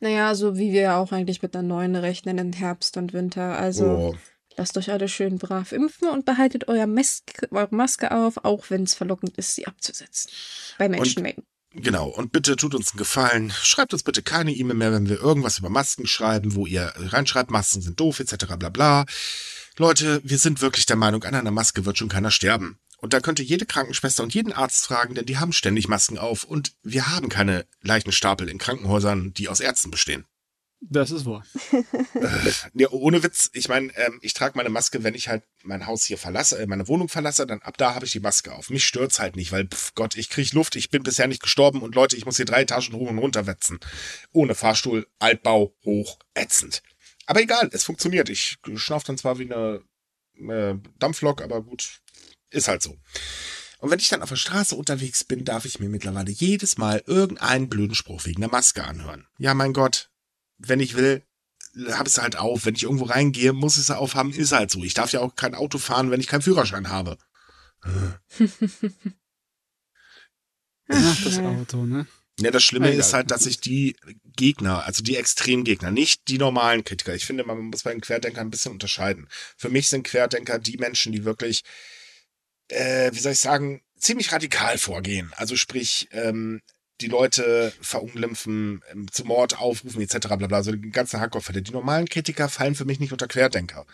Naja, so wie wir auch eigentlich mit einer neuen rechnen in Herbst und Winter. Also Oh. lasst euch alle schön brav impfen und behaltet euer Maske, eure Maske auf, auch wenn es verlockend ist, sie abzusetzen. Bei Menschenmengen. Genau, und bitte tut uns einen Gefallen. Schreibt uns bitte keine E-Mail mehr, wenn wir irgendwas über Masken schreiben, wo ihr reinschreibt, Masken sind doof, etc. bla bla. Leute, wir sind wirklich der Meinung, an einer Maske wird schon keiner sterben. Und da könnt ihr jede Krankenschwester und jeden Arzt fragen, denn die haben ständig Masken auf und wir haben keine Leichenstapel in Krankenhäusern, die aus Ärzten bestehen. Das ist wahr. Ja, ohne Witz, ich meine, ähm, ich trage meine Maske, wenn ich halt mein Haus hier verlasse, äh, meine Wohnung verlasse, dann ab da habe ich die Maske auf. Mich stört's halt nicht, weil, pf, Gott, ich krieg Luft, ich bin bisher nicht gestorben und Leute, ich muss hier drei Etagen hoch und runter wetzen. Ohne Fahrstuhl, Altbau, hoch, ätzend. Aber egal, es funktioniert. Ich schnauf dann zwar wie eine äh, Dampflok, aber gut, ist halt so. Und wenn ich dann auf der Straße unterwegs bin, darf ich mir mittlerweile jedes Mal irgendeinen blöden Spruch wegen der Maske anhören. Ja, mein Gott, wenn ich will, habe sie halt auf. Wenn ich irgendwo reingehe, muss ich sie aufhaben, ist halt so. Ich darf ja auch kein Auto fahren, wenn ich keinen Führerschein habe. Ach, das. Auto, ne? Ja, das Schlimme Egal. ist halt, dass ich die Gegner, also die Extremgegner, nicht die normalen Kritiker. Ich finde, man muss bei den Querdenkern ein bisschen unterscheiden. Für mich sind Querdenker die Menschen, die wirklich, äh, wie soll ich sagen, ziemlich radikal vorgehen. Also sprich, ähm, die Leute verunglimpfen, ähm, zu Mord aufrufen, etc. bla bla, so die ganzen Hardcore-Fälle. Die normalen Kritiker fallen für mich nicht unter Querdenker.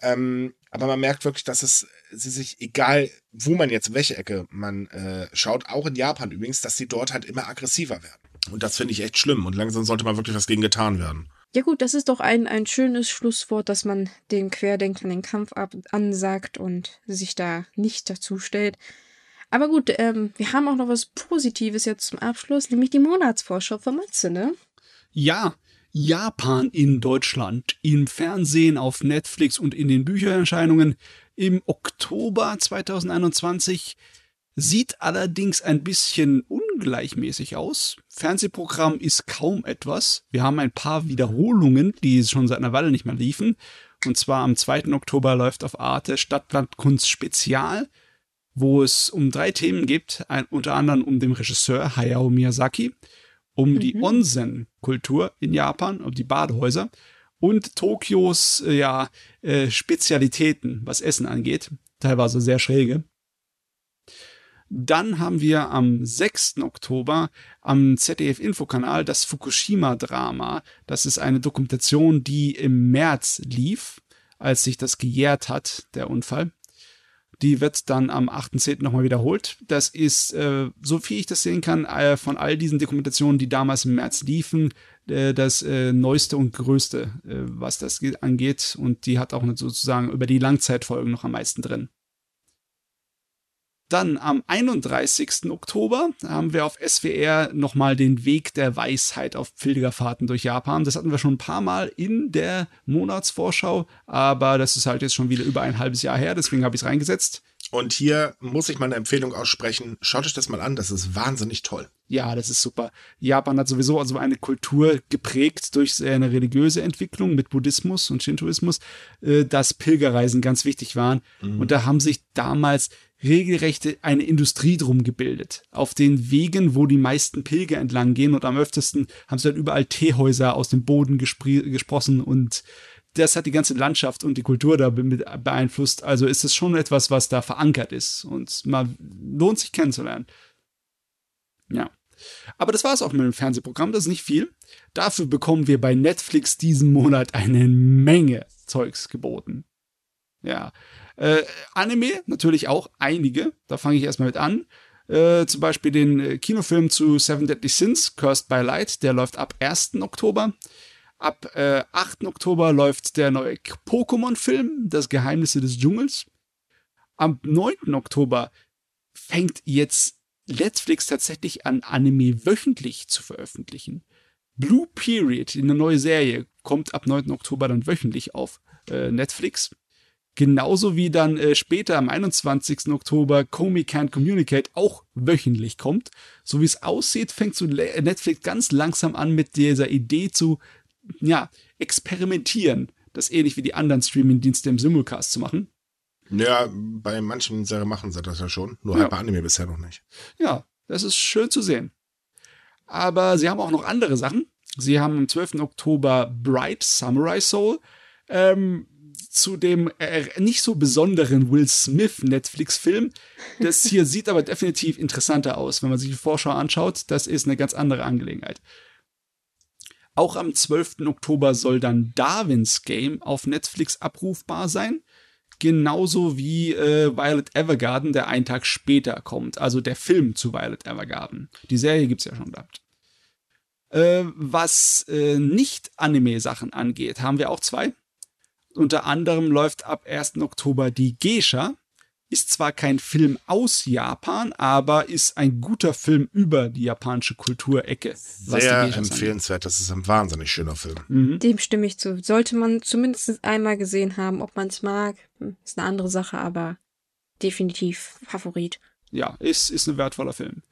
Ähm, aber man merkt wirklich, dass es sie sich, egal wo man jetzt, welche Ecke man äh, schaut, auch in Japan übrigens, dass sie dort halt immer aggressiver werden. Und das finde ich echt schlimm. Und langsam sollte mal wirklich was gegen getan werden. Ja gut, das ist doch ein, ein schönes Schlusswort, dass man den Querdenkern den Kampf ab ansagt und sich da nicht dazu stellt. Aber gut, ähm, wir haben auch noch was Positives jetzt zum Abschluss, nämlich die Monatsvorschau von Matze, ne? Ja, Japan in Deutschland, im Fernsehen, auf Netflix und in den Büchererscheinungen im Oktober 2021 sieht allerdings ein bisschen ungleichmäßig aus. Fernsehprogramm ist kaum etwas. Wir haben ein paar Wiederholungen, die schon seit einer Weile nicht mehr liefen. Und zwar am 2. Oktober läuft auf Arte Stadtlandkunst Spezial, wo es um drei Themen geht, ein, unter anderem um den Regisseur Hayao Miyazaki, um die Mhm. Onsen-Kultur in Japan, um die Badehäuser und Tokios äh, ja, äh, Spezialitäten, was Essen angeht, teilweise sehr schräge. Dann haben wir am 6. Oktober am ZDF-Infokanal das Fukushima-Drama. Das ist eine Dokumentation, die im März lief, als sich das gejährt hat, der Unfall. Die wird dann am 8.10. nochmal wiederholt. Das ist, äh, so viel ich das sehen kann, äh, von all diesen Dokumentationen, die damals im März liefen, das äh, neueste und größte, äh, was das ge- angeht. Und die hat auch sozusagen über die Langzeitfolgen noch am meisten drin. Dann am 31. Oktober haben wir auf SWR nochmal den Weg der Weisheit auf Pilgerfahrten durch Japan. Das hatten wir schon ein paar Mal in der Monatsvorschau, aber das ist halt jetzt schon wieder über ein halbes Jahr her, deswegen habe ich es reingesetzt. Und hier muss ich meine Empfehlung aussprechen. Schaut euch das mal an, das ist wahnsinnig toll. Ja, das ist super. Japan hat sowieso also eine Kultur geprägt durch eine religiöse Entwicklung mit Buddhismus und Shintoismus, äh, dass Pilgerreisen ganz wichtig waren. Und da haben sich damals regelrechte eine Industrie drum gebildet. Auf den Wegen, wo die meisten Pilger entlang gehen und am öftesten haben sie dann überall Teehäuser aus dem Boden gespr- gesprossen und das hat die ganze Landschaft und die Kultur da beeinflusst. Also ist es schon etwas, was da verankert ist und man lohnt sich kennenzulernen. Ja. Aber das war es auch mit dem Fernsehprogramm, das ist nicht viel. Dafür bekommen wir bei Netflix diesen Monat eine Menge Zeugs geboten. Ja. Äh, Anime natürlich auch einige. Da fange ich erstmal mit an. Äh, zum Beispiel den äh, Kinofilm zu Seven Deadly Sins, Cursed by Light, der läuft ab 1. Oktober. Ab äh, 8. Oktober läuft der neue Pokémon-Film, Das Geheimnisse des Dschungels. Am 9. Oktober fängt jetzt Netflix tatsächlich an, Anime wöchentlich zu veröffentlichen. Blue Period, eine neue Serie, kommt ab 9. Oktober dann wöchentlich auf äh, Netflix. Genauso wie dann äh, später am 21. Oktober Comey Can't Communicate auch wöchentlich kommt. So wie es aussieht, fängt so Netflix ganz langsam an mit dieser Idee zu, ja, experimentieren. Das ähnlich wie die anderen Streaming-Dienste im Simulcast zu machen. Ja, bei manchen Serien machen sie das ja schon. Nur Ja. halt bei Anime bisher noch nicht. Ja, das ist schön zu sehen. Aber sie haben auch noch andere Sachen. Sie haben am 12. Oktober Bright Samurai Soul. Ähm, zu dem äh, nicht so besonderen Will Smith Netflix-Film. Das hier sieht aber definitiv interessanter aus, wenn man sich die Vorschau anschaut. Das ist eine ganz andere Angelegenheit. Auch am 12. Oktober soll dann Darwins Game auf Netflix abrufbar sein. Genauso wie äh, Violet Evergarden, der einen Tag später kommt. Also der Film zu Violet Evergarden. Die Serie gibt's ja schon gehabt. Äh, was äh, nicht Anime-Sachen angeht, haben wir auch zwei. Unter anderem läuft ab 1. Oktober die Geisha. Ist zwar kein Film aus Japan, aber ist ein guter Film über die japanische Kulturecke. Sehr empfehlenswert. Das ist ein wahnsinnig schöner Film. Mhm. Dem stimme ich zu. Sollte man zumindest einmal gesehen haben. Ob man es mag, hm, ist eine andere Sache, aber definitiv Favorit. Ja, ist, ist ein wertvoller Film.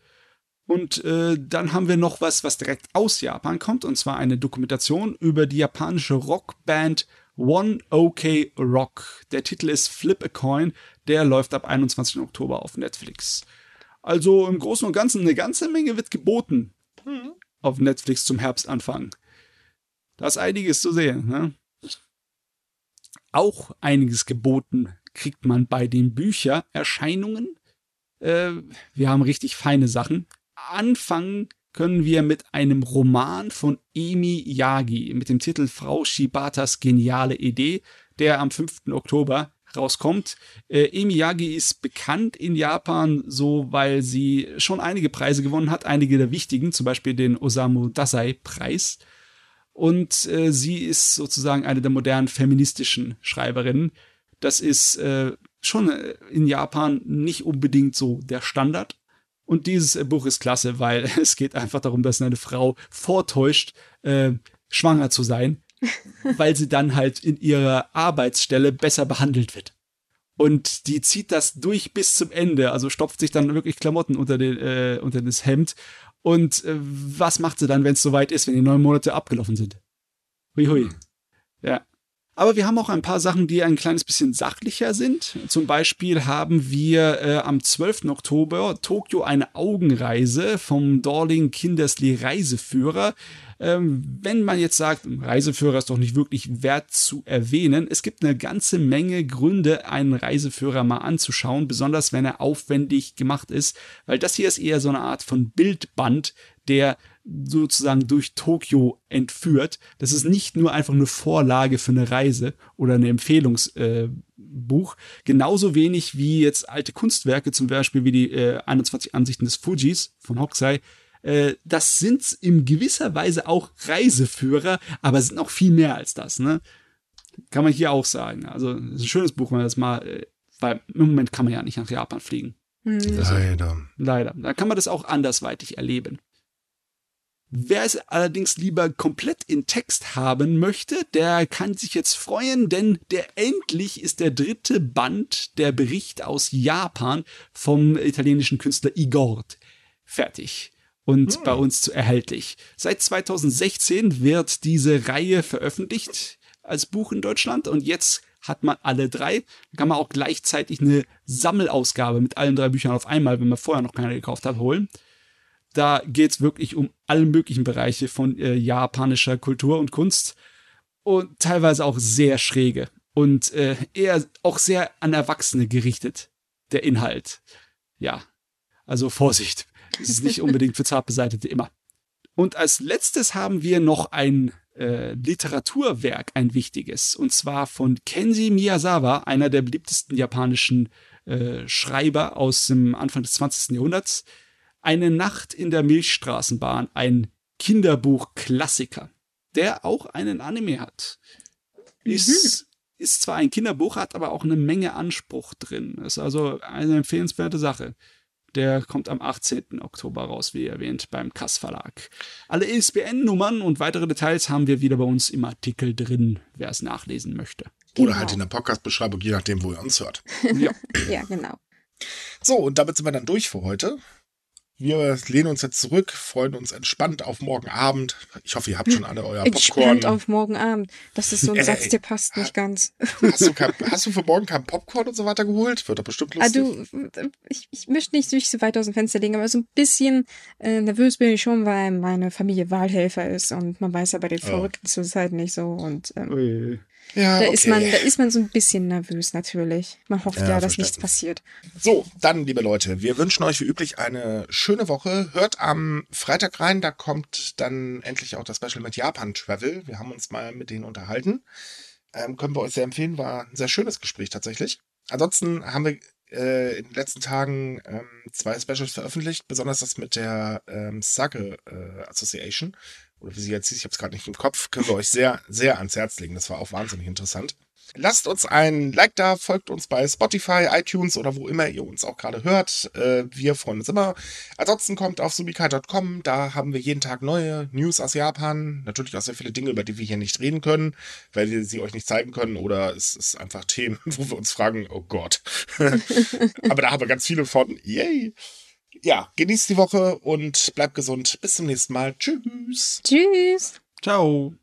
Und äh, dann haben wir noch was, was direkt aus Japan kommt, und zwar eine Dokumentation über die japanische Rockband One OK Rock. Der Titel ist Flip a Coin. Der läuft ab 21. Oktober auf Netflix. Also im Großen und Ganzen eine ganze Menge wird geboten mhm. auf Netflix zum Herbstanfang. Da ist einiges zu sehen. Ne? Auch einiges geboten kriegt man bei den Büchererscheinungen. Äh, wir haben richtig feine Sachen. Anfangen können wir mit einem Roman von Emi Yagi mit dem Titel Frau Shibatas geniale Idee, der am 5. Oktober rauskommt. Äh, Emi Yagi ist bekannt in Japan, so weil sie schon einige Preise gewonnen hat, einige der wichtigen, zum Beispiel den Osamu Dazai Preis. Und äh, sie ist sozusagen eine der modernen feministischen Schreiberinnen. Das ist äh, schon äh, in Japan nicht unbedingt so der Standard. Und dieses äh, Buch ist klasse, weil es geht einfach darum, dass eine Frau vortäuscht, äh, schwanger zu sein, weil sie dann halt in ihrer Arbeitsstelle besser behandelt wird. Und die zieht das durch bis zum Ende, also stopft sich dann wirklich Klamotten unter, den, äh, unter das Hemd. Und äh, was macht sie dann, wenn es soweit ist, wenn die neun Monate abgelaufen sind? Hui, hui. Ja. Aber wir haben auch ein paar Sachen, die ein kleines bisschen sachlicher sind. Zum Beispiel haben wir äh, am 12. Oktober Tokio eine Augenreise vom Dorling Kindersley Reiseführer. Ähm, wenn man jetzt sagt, Reiseführer ist doch nicht wirklich wert zu erwähnen, es gibt eine ganze Menge Gründe, einen Reiseführer mal anzuschauen, besonders wenn er aufwendig gemacht ist, weil das hier ist eher so eine Art von Bildband, der sozusagen durch Tokio entführt. Das ist nicht nur einfach eine Vorlage für eine Reise oder ein Empfehlungsbuch. Äh, Genauso wenig wie jetzt alte Kunstwerke, zum Beispiel wie die äh, 21 Ansichten des Fujis von Hokusai. Äh, das sind in gewisser Weise auch Reiseführer, aber sind auch viel mehr als das. Ne? Kann man hier auch sagen. Also, es ist ein schönes Buch, wenn man das mal, äh, weil im Moment kann man ja nicht nach Japan fliegen. Hm. Leider. Leider. Da kann man das auch andersweitig erleben. Wer es allerdings lieber komplett in Text haben möchte, der kann sich jetzt freuen, denn der endlich ist der dritte Band der Bericht aus Japan vom italienischen Künstler Igord fertig und hm. bei uns zu erhältlich. Seit 2016 wird diese Reihe veröffentlicht als Buch in Deutschland und jetzt hat man alle drei. Da kann man auch gleichzeitig eine Sammelausgabe mit allen drei Büchern auf einmal, wenn man vorher noch keine gekauft hat, holen. Da geht es wirklich um alle möglichen Bereiche von äh, japanischer Kultur und Kunst und teilweise auch sehr schräge und äh, eher auch sehr an Erwachsene gerichtet, der Inhalt. Ja, also Vorsicht. Es ist nicht unbedingt für Zartbeseitete immer. Und als letztes haben wir noch ein äh, Literaturwerk, ein wichtiges, und zwar von Kenji Miyazawa, einer der beliebtesten japanischen äh, Schreiber aus dem Anfang des 20. Jahrhunderts. Eine Nacht in der Milchstraßenbahn, ein Kinderbuch-Klassiker, der auch einen Anime hat. Ist, mhm. ist zwar ein Kinderbuch, hat aber auch eine Menge Anspruch drin. Ist also eine empfehlenswerte Sache. Der kommt am 18. Oktober raus, wie erwähnt, beim Kass Verlag. Alle ISBN-Nummern und weitere Details haben wir wieder bei uns im Artikel drin, wer es nachlesen möchte. Genau. Oder halt in der Podcast-Beschreibung, je nachdem, wo ihr uns hört. Ja. ja, genau. So, und damit sind wir dann durch für heute. Wir lehnen uns jetzt zurück, freuen uns entspannt auf morgen Abend. Ich hoffe, ihr habt schon alle euer Popcorn. Entspannt auf morgen Abend. Das ist so ein Ey, Satz, der passt nicht ganz. Hast du, kein, hast du für morgen kein Popcorn und so weiter geholt? Wird doch bestimmt Ah, lustig. du, ich, ich möchte nicht so weit aus dem Fenster legen, aber so ein bisschen äh, nervös bin ich schon, weil meine Familie Wahlhelfer ist und man weiß ja bei den Oh. Verrückten zurzeit nicht so und ähm, Ui. Ja, da okay. ist man, da ist man so ein bisschen nervös natürlich. Man hofft Ja, ja, dass nichts passiert. So, dann, liebe Leute, wir wünschen euch wie üblich eine schöne Woche. Hört am Freitag rein, da kommt dann endlich auch das Special mit Japan Travel. Wir haben uns mal mit denen unterhalten. Ähm, können wir euch sehr empfehlen, war ein sehr schönes Gespräch tatsächlich. Ansonsten haben wir äh, in den letzten Tagen ähm, zwei Specials veröffentlicht, besonders das mit der ähm, Sake äh, Association. Oder wie sie jetzt hieß, ich habe es gerade nicht im Kopf, können wir euch sehr, sehr ans Herz legen. Das war auch wahnsinnig interessant. Lasst uns ein Like da, folgt uns bei Spotify, iTunes oder wo immer ihr uns auch gerade hört. Äh, wir freuen uns immer. Ansonsten kommt auf subikai.com, da haben wir jeden Tag neue News aus Japan. Natürlich auch sehr viele Dinge, über die wir hier nicht reden können, weil wir sie euch nicht zeigen können oder es ist einfach Themen, wo wir uns fragen, oh Gott. Aber da haben wir ganz viele von. Yay! Ja, genießt die Woche und bleibt gesund. Bis zum nächsten Mal. Tschüss. Tschüss. Ciao.